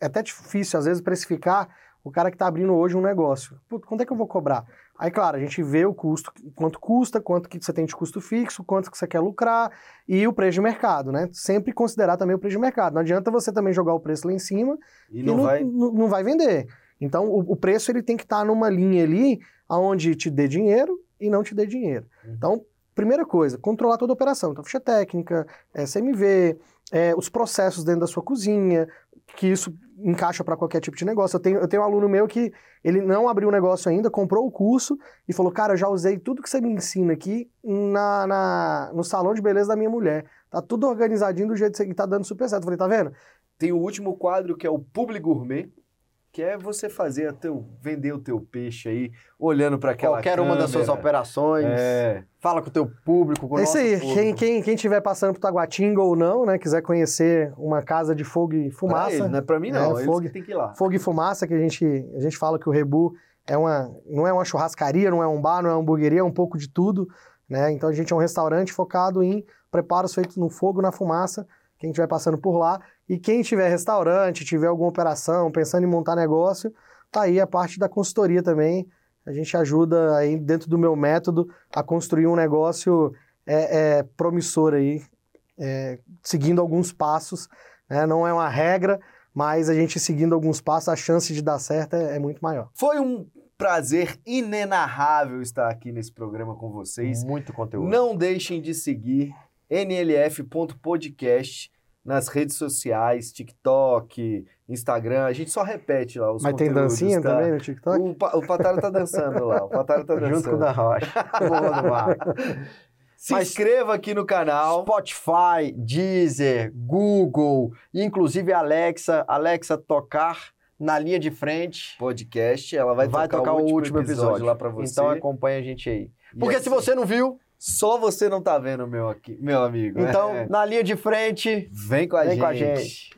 é até difícil às vezes precificar o cara que está abrindo hoje um negócio. Puta, quanto é que eu vou cobrar? Aí, claro, a gente vê o custo, quanto custa, quanto que você tem de custo fixo, quanto que você quer lucrar e o preço de mercado, né? Sempre considerar também o preço de mercado. Não adianta você também jogar o preço lá em cima E não vai. não, não vai vender. Então, o, o preço ele tem que estar numa linha ali aonde te dê dinheiro e não te dê dinheiro. Uhum. Então, primeira coisa, controlar toda a operação. Então, ficha técnica, é, CMV, é, os processos dentro da sua cozinha, que isso encaixa para qualquer tipo de negócio. Eu tenho, eu tenho um aluno meu que ele não abriu o negócio ainda, comprou o curso e falou, cara, eu já usei tudo que você me ensina aqui na, na- no salão de beleza da minha mulher. Tá tudo organizadinho do jeito que você- tá dando super certo. Eu falei, tá vendo? Tem o último quadro que é o Publi Gourmet, que é você fazer teu, vender o teu peixe aí, olhando para aquela Qualquer uma das suas câmera. operações. É. Fala com o teu público, com o É isso aí. público. Quem, quem, quem tiver passando por Taguatinga ou não, né, quiser conhecer uma casa de fogo e Pra fumaça. ele, não é pra mim não, É, fogo. tem que ir lá. Fogo e fumaça, que a gente, a gente fala que o Rebu é uma, não é uma churrascaria, não é um bar, não é uma hamburgueria, é um pouco de tudo. Né? Então a gente é um restaurante focado em preparos feitos no fogo, na fumaça. Quem estiver passando por lá. E quem tiver restaurante, tiver alguma operação, pensando em montar negócio, tá aí a parte da consultoria também. A gente ajuda aí dentro do meu método a construir um negócio é, é, promissor aí, é, seguindo alguns passos. né? Não é uma regra, mas a gente seguindo alguns passos, a chance de dar certo é, é muito maior. Foi um prazer inenarrável estar aqui nesse programa com vocês. Muito conteúdo. Não deixem de seguir nlf.podcast nas redes sociais, TikTok, Instagram. A gente só repete lá os mas tem dancinha tá? também no TikTok? O, Pa- o Patara tá dançando lá. O Patara tá dançando. Junto com o da Rocha. [LAUGHS] Boa do mar. Se Mas- inscreva aqui no canal. Spotify, Deezer, Google, inclusive Alexa, Alexa tocar na linha de frente. Podcast, ela vai, tocar, o último, episódio, lá pra você. Então acompanha a gente aí. Porque é se você não viu, só você não tá vendo, meu, aqui, meu amigo. Então, é. na linha de frente, vem com a vem gente. Com a gente.